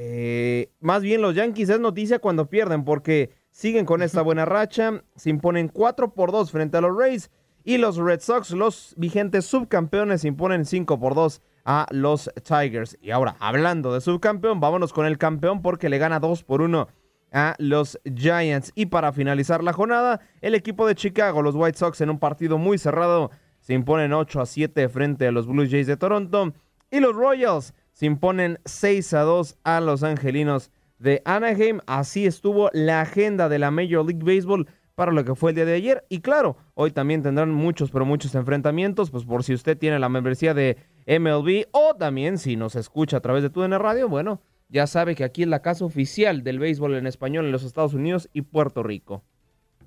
más bien los Yankees es noticia cuando pierden porque siguen con esta buena racha, se imponen 4 por 2 frente a los Rays y los Red Sox, los vigentes subcampeones, se imponen 5 por 2 a los Tigers. Y ahora, hablando de subcampeón, vámonos con el campeón porque le gana 2 por 1 a los Giants. Y para finalizar la jornada, el equipo de Chicago, los White Sox, en un partido muy cerrado, se imponen 8 a 7 frente a los Blue Jays de Toronto. Y los Royals se imponen 6 a 2 a los Angelinos de Anaheim. Así estuvo la agenda de la Major League Baseball para lo que fue el día de ayer. Y claro, hoy también tendrán muchos, pero muchos enfrentamientos, pues por si usted tiene la membresía de MLB o también si nos escucha a través de TUDN Radio, bueno, ya sabe que aquí es la casa oficial del béisbol en español en los Estados Unidos y Puerto Rico.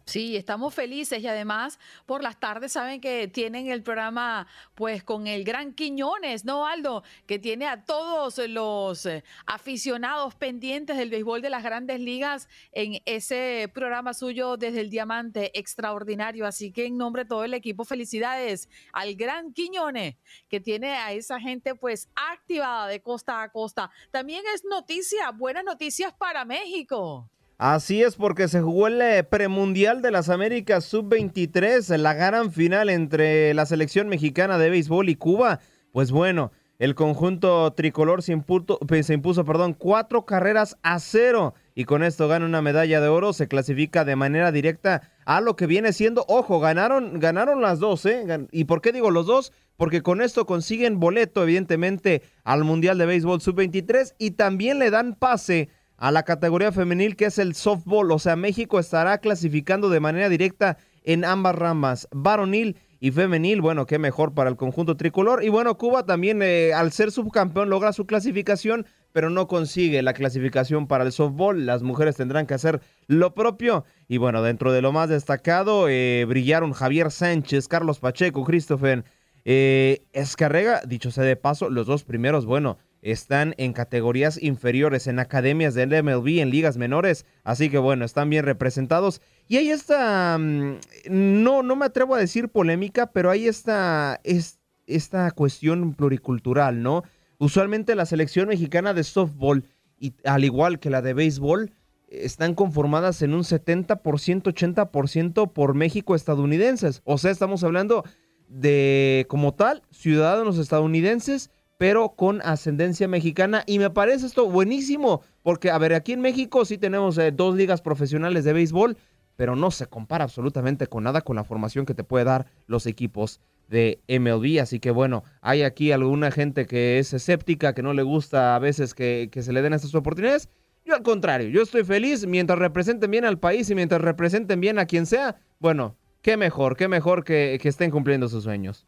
Sí, estamos felices y además por las tardes saben que tienen el programa pues con el gran Quiñones, ¿no, Aldo? Que tiene a todos los eh, aficionados pendientes del béisbol de las grandes ligas en ese programa suyo desde el Diamante extraordinario. Así que en nombre de todo el equipo, felicidades al gran Quiñones que tiene a esa gente pues activada de costa a costa. También es noticia, buenas noticias para México. Así es porque se jugó el eh, premundial de las Américas Sub-23, la gran final entre la selección mexicana de béisbol y Cuba. Pues bueno, el conjunto tricolor se impuso, se impuso perdón, cuatro carreras a cero y con esto gana una medalla de oro, se clasifica de manera directa a lo que viene siendo, ojo, ganaron, ganaron las dos, ¿eh? ¿Y por qué digo los dos? Porque con esto consiguen boleto, evidentemente, al Mundial de Béisbol Sub-23 y también le dan pase a la categoría femenil que es el softball, o sea, México estará clasificando de manera directa en ambas ramas, varonil y femenil, bueno, qué mejor para el conjunto tricolor. Y bueno, Cuba también eh, al ser subcampeón logra su clasificación, pero no consigue la clasificación para el softball. Las mujeres tendrán que hacer lo propio. Y bueno, dentro de lo más destacado, eh, brillaron Javier Sánchez, Carlos Pacheco, Christopher eh, Escarrega, dicho sea de paso, los dos primeros, bueno, están en categorías inferiores, en academias del MLB, en ligas menores, así que bueno, están bien representados. Y ahí está, mm, no, no me atrevo a decir polémica, pero ahí está es, esta cuestión pluricultural, ¿no? Usualmente la selección mexicana de softball, y, al igual que la de béisbol, están conformadas en un 70%, 80% por México estadounidenses. O sea, estamos hablando de, como tal, ciudadanos estadounidenses pero con ascendencia mexicana. Y me parece esto buenísimo, porque, a ver, aquí en México sí tenemos eh, dos ligas profesionales de béisbol, pero no se compara absolutamente con nada con la formación que te puede dar los equipos de MLB. Así que bueno, hay aquí alguna gente que es escéptica, que no le gusta a veces que, se le den estas oportunidades. Yo al contrario, yo estoy feliz mientras representen bien al país y mientras representen bien a quien sea. Bueno, qué mejor, qué mejor que, que estén cumpliendo sus sueños.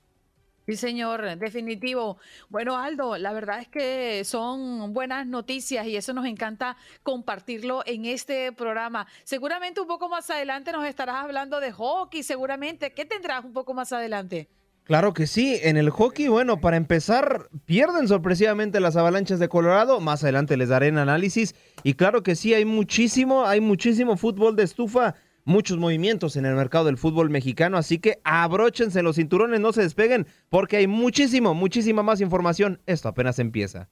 Sí, señor, definitivo. Bueno, Aldo, la verdad es que son buenas noticias y eso nos encanta compartirlo en este programa. Seguramente un poco más adelante nos estarás hablando de hockey, seguramente. ¿Qué tendrás un poco más adelante? Claro que sí, en el hockey, bueno, para empezar, pierden sorpresivamente las avalanchas de Colorado, más adelante les daré un análisis, y claro que sí, hay muchísimo, hay muchísimo fútbol de estufa muchos movimientos en el mercado del fútbol mexicano, así que abróchense los cinturones, no se despeguen, porque hay muchísimo, muchísima más información. Esto apenas empieza.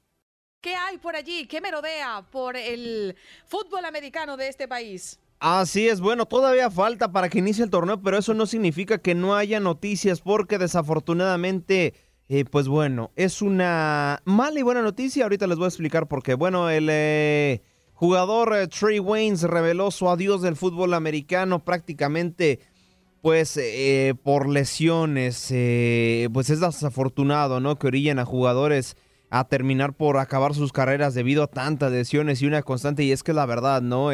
¿Qué hay por allí? ¿Qué merodea por el fútbol americano de este país? Así es, bueno, todavía falta para que inicie el torneo, pero eso no significa que no haya noticias, porque desafortunadamente, eh, pues bueno, es una mala y buena noticia. Ahorita les voy a explicar por qué. Bueno, el... Eh, Jugador eh, Trey Waynes reveló su adiós del fútbol americano prácticamente pues eh, por lesiones, eh, pues es desafortunado, ¿no? Que orillen a jugadores a terminar por acabar sus carreras debido a tantas lesiones y una constante, y es que la verdad, ¿no?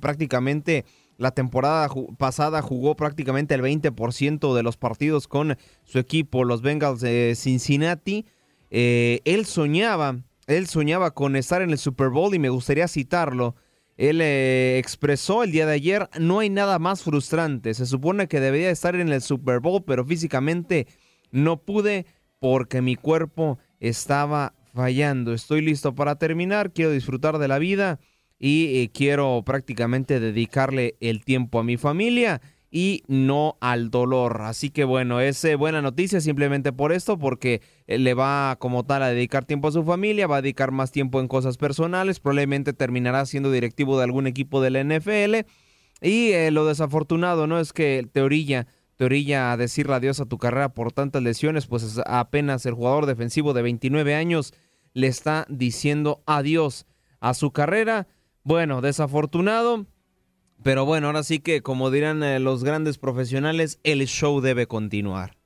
prácticamente la temporada pasada jugó prácticamente el 20% de los partidos con su equipo, los Bengals de Cincinnati. él soñaba él soñaba con estar en el Super Bowl y me gustaría citarlo. Él eh, expresó el día de ayer, no hay nada más frustrante. Se supone que debería estar en el Super Bowl, pero físicamente no pude porque mi cuerpo estaba fallando. Estoy listo para terminar, quiero disfrutar de la vida y eh, quiero prácticamente dedicarle el tiempo a mi familia y no al dolor. Así que bueno, es eh, buena noticia simplemente por esto, porque eh, le va como tal a dedicar tiempo a su familia, va a dedicar más tiempo en cosas personales, probablemente terminará siendo directivo de algún equipo de la NFL. Y eh, lo desafortunado, ¿no? Es que te orilla, te orilla a decirle adiós a tu carrera por tantas lesiones, pues apenas el jugador defensivo de 29 años le está diciendo adiós a su carrera. Bueno, desafortunado, pero bueno, ahora sí que, como dirán eh, los grandes profesionales, el show debe continuar.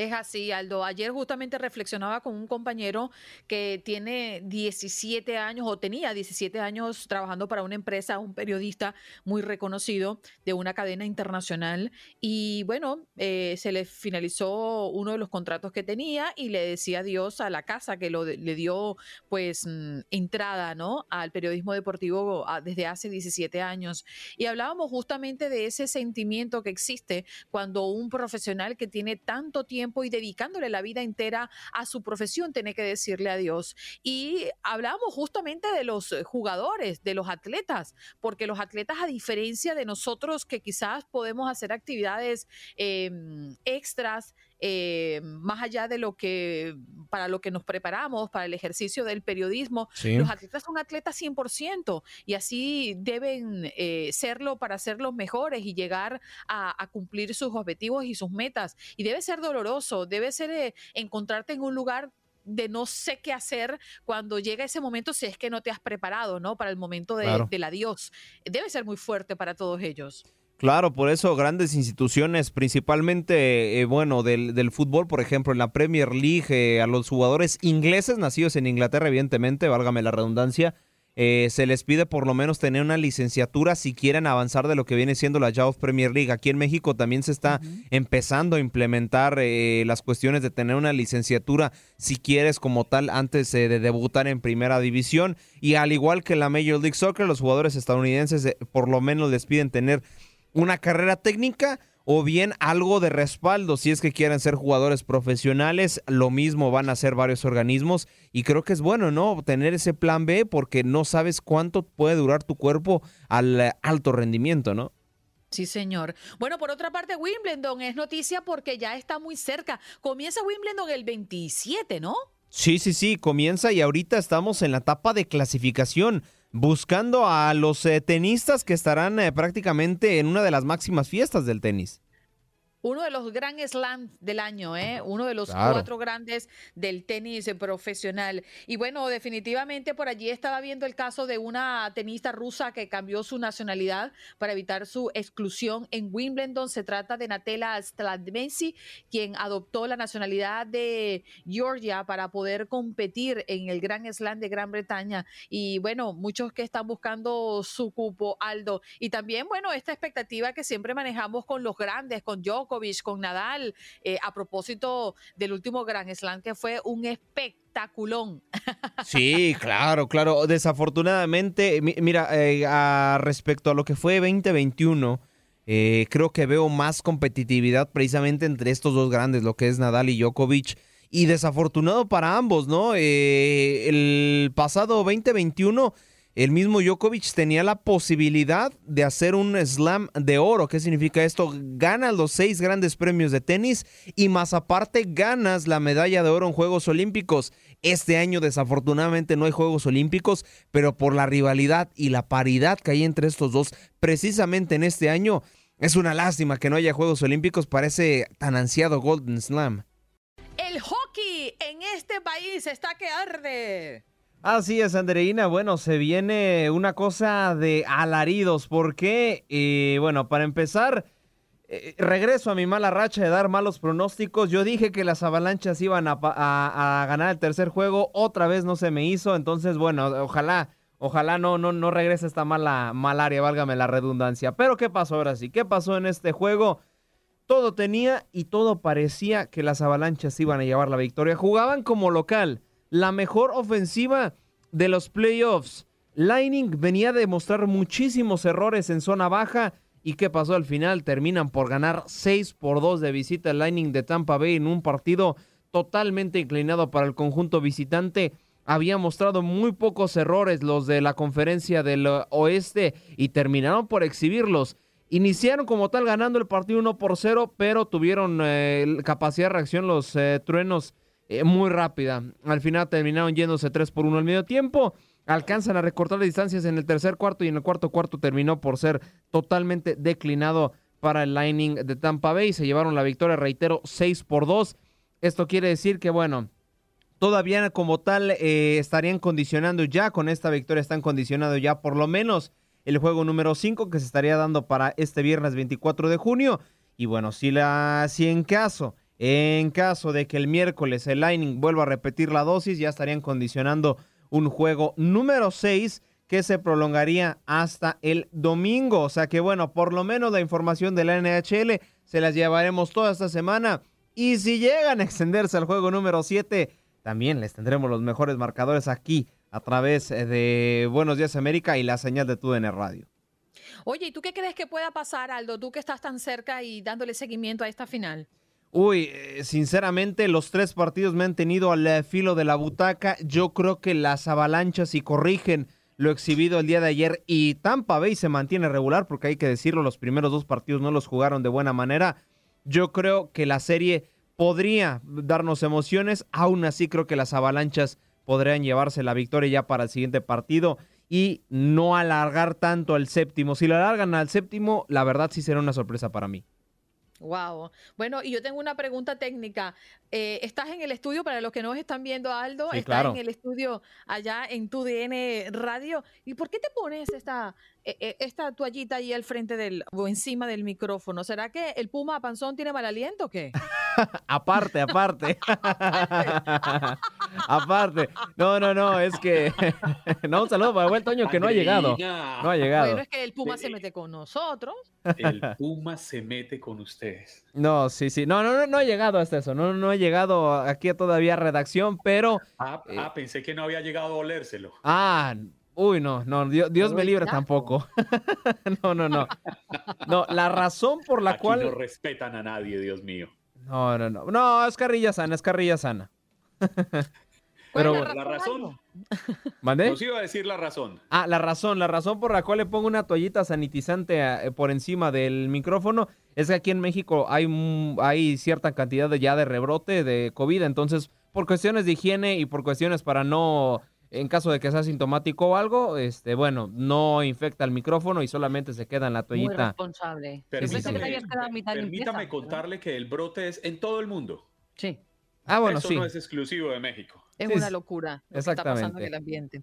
Es así, Aldo. Ayer justamente reflexionaba con un compañero que tiene 17 años o tenía 17 años trabajando para una empresa, un periodista muy reconocido de una cadena internacional. Y bueno, eh, se le finalizó uno de los contratos que tenía y le decía adiós a la casa que lo, le dio pues mm, entrada ¿no? al periodismo deportivo ah, desde hace 17 años. Y hablábamos justamente de ese sentimiento que existe cuando un profesional que tiene tanto tiempo y dedicándole la vida entera a su profesión, tiene que decirle adiós. Y hablamos justamente de los jugadores, de los atletas, porque los atletas, a diferencia de nosotros que quizás podemos hacer actividades em, extras, eh, más allá de lo que, para lo que nos preparamos, para el ejercicio del periodismo, los atletas son atletas 100% y así deben eh, serlo para ser los mejores y llegar a, cumplir sus objetivos y sus metas. Y debe ser doloroso, debe ser eh, encontrarte en un lugar de no sé qué hacer cuando llega ese momento si es que no te has preparado, ¿no? Para el momento de, del adiós. Debe ser muy fuerte para todos ellos. Claro, por eso grandes instituciones, principalmente, eh, bueno, del, del, fútbol, por ejemplo, en la Premier League, eh, a los jugadores ingleses nacidos en Inglaterra, evidentemente, válgame la redundancia, eh, se les pide por lo menos tener una licenciatura si quieren avanzar de lo que viene siendo la Jaws Premier League. Aquí en México también se está empezando a implementar eh, las cuestiones de tener una licenciatura si quieres como tal antes eh, de debutar en primera división. Y al igual que la Major League Soccer, los jugadores estadounidenses por lo menos les piden tener una carrera técnica o bien algo de respaldo si es que quieren ser jugadores profesionales. Lo mismo van a hacer varios organismos y creo que es bueno, ¿no? Tener ese plan B porque no sabes cuánto puede durar tu cuerpo al eh, alto rendimiento, ¿no? Sí, señor. Bueno, por otra parte, Wimbledon es noticia porque ya está muy cerca. Comienza Wimbledon el 27, ¿no? Sí, sí, sí, comienza y ahorita estamos en la etapa de clasificación buscando a los eh, tenistas que estarán eh, prácticamente en una de las máximas fiestas del tenis. Uno de los Grand Slams del año, ¿eh? uno de los cuatro grandes del tenis profesional. Y bueno, definitivamente por allí estaba viendo el caso de una tenista rusa que cambió su nacionalidad para evitar su exclusión en Wimbledon. Se trata de Natela Stradmensi, quien adoptó la nacionalidad de Georgia para poder competir en el Grand Slam de Gran Bretaña. Y bueno, muchos que están buscando su cupo, Aldo. Y también, bueno, esta expectativa que siempre manejamos con los grandes, con Djokovic, con Nadal, eh, a propósito del último Grand Slam que fue un espectaculón. Sí, claro, claro. Desafortunadamente, mira, eh, respecto a lo que fue 2021, eh, creo que veo más competitividad precisamente entre estos dos grandes, lo que es Nadal y Djokovic. Y desafortunado para ambos, ¿no? el pasado 2021 el mismo Djokovic tenía la posibilidad de hacer un slam de oro. ¿Qué significa esto? Ganas los seis grandes premios de tenis y más aparte ganas la medalla de oro en Juegos Olímpicos. Este año desafortunadamente no hay Juegos Olímpicos, pero por la rivalidad y la paridad que hay entre estos dos, precisamente en este año, es una lástima que no haya Juegos Olímpicos para ese tan ansiado Golden Slam. El hockey en este país está que arde. Así es, Andreina. Bueno, se viene una cosa de alaridos. ¿Por qué? Y bueno, para empezar, eh, regreso a mi mala racha de dar malos pronósticos. Yo dije que las avalanchas iban a, ganar el tercer juego. Otra vez no se me hizo. Entonces, bueno, ojalá, ojalá no, no, no regrese esta mala, mala área, válgame la redundancia. Pero, ¿qué pasó ahora sí? ¿Qué pasó en este juego? Todo tenía y todo parecía que las avalanchas iban a llevar la victoria. Jugaban como local la mejor ofensiva de los playoffs. Lightning venía a demostrar muchísimos errores en zona baja. ¿Y qué pasó al final? Terminan por ganar 6 por 2 de visita al Lightning de Tampa Bay en un partido totalmente inclinado para el conjunto visitante. Había mostrado muy pocos errores los de la conferencia del oeste y terminaron por exhibirlos. Iniciaron como tal ganando el partido 1 por 0, pero tuvieron eh, capacidad de reacción los eh, truenos eh, muy rápida. Al final terminaron yéndose 3 por 1 al medio tiempo. Alcanzan a recortar las distancias en el tercer cuarto y en el cuarto cuarto terminó por ser totalmente declinado para el Lightning de Tampa Bay. Se llevaron la victoria, reitero, 6 por 2. Esto quiere decir que, bueno, todavía como tal eh, estarían condicionando ya, con esta victoria están condicionando ya por lo menos el juego número 5 que se estaría dando para este viernes 24 de junio. Y bueno, si, la, si en caso en caso de que el miércoles el Lightning vuelva a repetir la dosis, ya estarían condicionando un juego número 6 que se prolongaría hasta el domingo. O sea que bueno, por lo menos la información de la NHL se las llevaremos toda esta semana. Y si llegan a extenderse al juego número 7, también les tendremos los mejores marcadores aquí a través de Buenos Días América y la señal de TUDN Radio. Oye, ¿y tú qué crees que pueda pasar, Aldo? Tú que estás tan cerca y dándole seguimiento a esta final. Uy, eh, sinceramente los tres partidos me han tenido al eh, filo de la butaca. Yo creo que las avalanchas, si corrigen lo exhibido el día de ayer y Tampa Bay se mantiene regular, porque hay que decirlo, los primeros dos partidos no los jugaron de buena manera. Yo creo que la serie podría darnos emociones, aún así creo que las avalanchas podrían llevarse la victoria ya para el siguiente partido y no alargar tanto al séptimo. Si lo alargan al séptimo, la verdad sí será una sorpresa para mí. Wow. Bueno, y yo tengo una pregunta técnica. Eh, estás en el estudio, para los que no están viendo, Aldo, estás en el estudio allá en tu DN Radio. ¿Y por qué te pones esta, esta toallita ahí al frente del o encima del micrófono? ¿Será que el Puma Panzón tiene mal aliento o qué? aparte, aparte. aparte. No, no, no, es que. no, un saludo para el Toño que no ha llegado. No ha llegado. Bueno, es que el Puma se mete con nosotros. El Puma se mete con ustedes. No, sí, sí. No, no, no, no ha llegado hasta eso. No, no ha llegado aquí todavía a redacción, pero. Ah, eh, ah, pensé que no había llegado a olérselo. Ah, uy, no, no, Dios, me libre tampoco. no, no, no. No, la razón por la cual. No respetan a nadie, Dios mío. No, no, no. No, es carrilla sana, es carrilla sana. Pero la razón. ¿Mandé? Nos iba a decir la razón. Ah, la razón, la razón por la cual le pongo una toallita sanitizante eh, por encima del micrófono es que aquí en México hay, hay cierta cantidad de, ya de rebrote de COVID, entonces por cuestiones de higiene y por cuestiones para no, en caso de que sea sintomático o algo, este, bueno, no infecta el micrófono y solamente se queda en la toallita. Muy responsable. Permítame, contarle que el brote es en todo el mundo. Sí. Ah, bueno, Eso no es exclusivo de México. Es una locura lo Exactamente. que está pasando en el ambiente.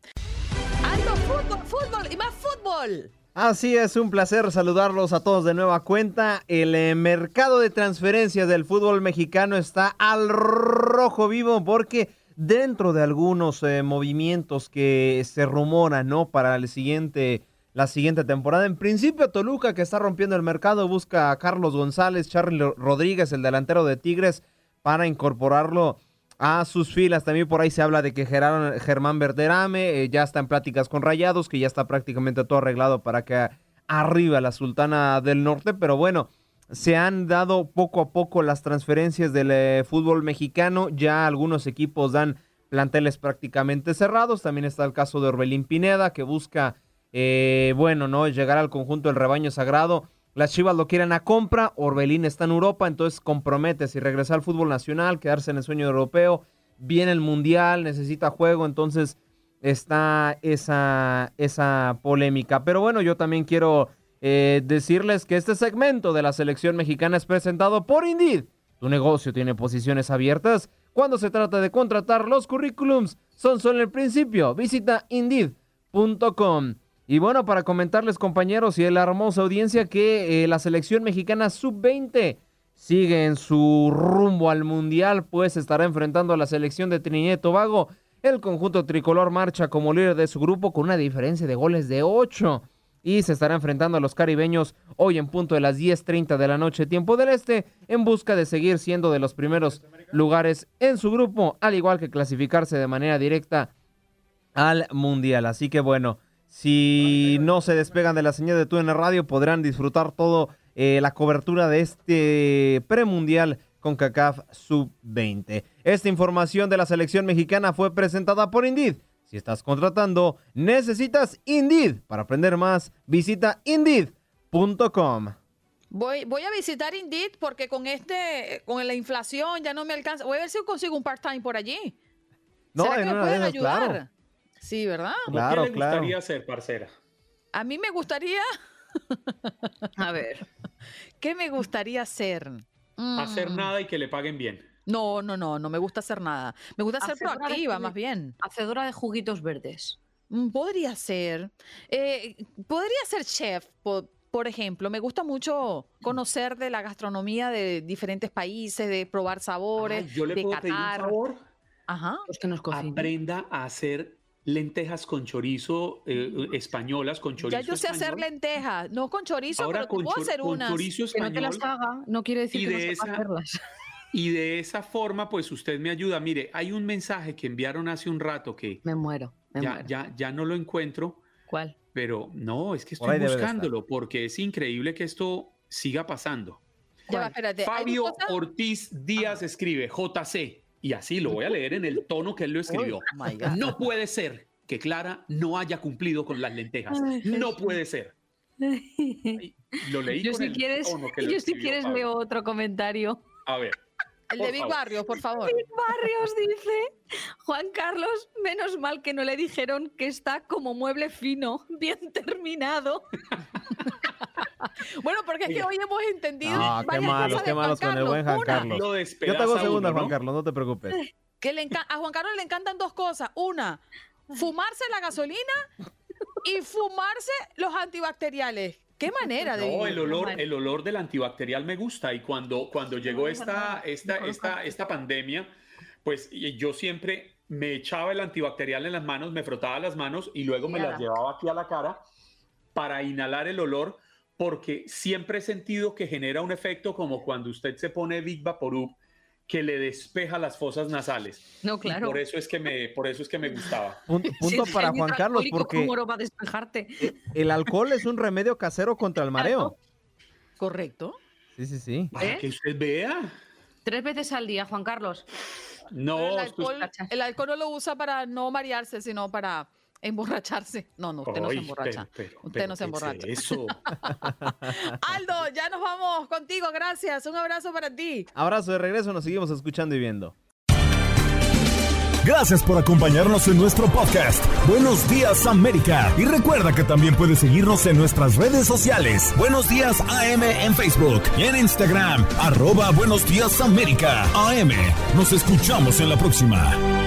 Algo fútbol, fútbol y más fútbol. Así es, un placer saludarlos a todos de nueva cuenta. El eh, mercado de transferencias del fútbol mexicano está al rojo vivo porque dentro de algunos eh, movimientos que se rumoran, ¿no? Para el siguiente, la siguiente temporada. En principio, Toluca, que está rompiendo el mercado, busca a Carlos González, Charlie Rodríguez, el delantero de Tigres, para incorporarlo a sus filas. También por ahí se habla de que Germán Verderame eh, ya está en pláticas con Rayados, que ya está prácticamente todo arreglado para que arriba la Sultana del Norte. Pero bueno, se han dado poco a poco las transferencias del eh, fútbol mexicano. Ya algunos equipos dan planteles prácticamente cerrados. También está el caso de Orbelín Pineda, que busca, eh, bueno, ¿no? Llegar al conjunto del rebaño sagrado las Chivas lo quieren a compra, Orbelín está en Europa, entonces compromete si regresa al fútbol nacional, quedarse en el sueño europeo, viene el Mundial, necesita juego, entonces está esa, esa polémica. Pero bueno, yo también quiero eh, decirles que este segmento de la selección mexicana es presentado por Indeed. Tu negocio tiene posiciones abiertas. Cuando se trata de contratar, los currículums son solo el principio. Visita indeed.com. Y bueno, para comentarles compañeros y la hermosa audiencia que eh, la selección mexicana sub-20 sigue en su rumbo al Mundial, pues estará enfrentando a la selección de Trinidad y Tobago. El conjunto tricolor marcha como líder de su grupo con una diferencia de goles de 8 y se estará enfrentando a los caribeños hoy en punto de las 10.30 de la noche tiempo del este en busca de seguir siendo de los primeros lugares en su grupo, al igual que clasificarse de manera directa al Mundial. Así que bueno, si no se despegan de la señal de la radio, podrán disfrutar todo eh, la cobertura de este premundial con CACAF Sub-20. Esta información de la selección mexicana fue presentada por Indeed. Si estás contratando, necesitas Indeed. Para aprender más, visita Indeed.com. Voy, voy a visitar Indeed porque con este, con la inflación ya no me alcanza. Voy a ver si consigo un part-time por allí. No, ¿Será que me pueden ayudar? Sí, ¿verdad? Claro, ¿Qué le gustaría hacer, parcera? A mí me gustaría. a ver. ¿Qué me gustaría hacer? Hacer mm. nada y que le paguen bien. No, no, no, no me gusta hacer nada. Me gusta ser proactiva, más bien. Hacedora de juguitos verdes. Mm, podría ser. Eh, podría ser chef, por, ejemplo. Me gusta mucho conocer de la gastronomía de diferentes países, de probar sabores. yo le de puedo pedir un favor. Ajá. Pues que nos Aprenda a hacer lentejas con chorizo eh, mm. españolas con chorizo. Ya yo sé hacer lentejas, no con chorizo, Ahora pero con puedo hacer unas. Chorizo español, que no te las haga, no quiere decir que no esa, hacerlas. Y de esa forma, pues usted me ayuda. Mire, hay un mensaje que enviaron hace un rato que me muero. ya, ya, ya no lo encuentro. ¿Cuál? Pero no, es que estoy buscándolo porque es increíble que esto siga pasando. Ya espérate, Fabio Ortiz Díaz escribe JC y así lo voy a leer en el tono que él lo escribió. Oh no puede ser que Clara no haya cumplido con las lentejas. no puede ser. Lo leí yo si quieres, Yo si quieres leo otro comentario. A ver. El de Big Barrios, por favor. Big Barrios dice, Juan Carlos, menos mal que no le dijeron que está como mueble fino, bien terminado. bueno, porque es que hoy hemos entendido. Ah, qué malos, qué malos con el buen Juan Carlos. Yo te hago segunda, Juan Carlos, no te preocupes. Que le a Juan Carlos le encantan dos cosas. Una, fumarse la gasolina y fumarse los antibacteriales. ¿Qué manera de No, el olor, el olor del antibacterial me gusta y cuando, cuando llegó esta, esta, esta, esta pandemia, pues yo siempre me echaba el antibacterial en las manos, me frotaba las manos y luego me las llevaba aquí a la cara para inhalar el olor porque siempre he sentido que genera un efecto como cuando usted se pone Big Vaporub que le despeja las fosas nasales. No, claro. por eso es que me, por eso es que me gustaba. Punto, para Juan Carlos, porque ¿cómo va a despejarte? El alcohol es un remedio casero contra el mareo. Correcto. Sí, sí, sí. Para que usted vea. Tres veces al día, Juan Carlos. No, el alcohol, el alcohol no lo usa para no marearse, sino para Emborracharse. No, no, usted no se emborracha. usted no se emborracha. eso. Aldo, ya nos vamos contigo. Gracias. Un abrazo para ti. Abrazo de regreso. Nos seguimos escuchando y viendo. Gracias por acompañarnos en nuestro podcast. Buenos días América. Y recuerda que también puedes seguirnos en nuestras redes sociales. Buenos días AM en Facebook y en Instagram. Arroba Buenos días América. AM. Nos escuchamos en la próxima.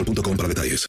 mobile.com para detalles.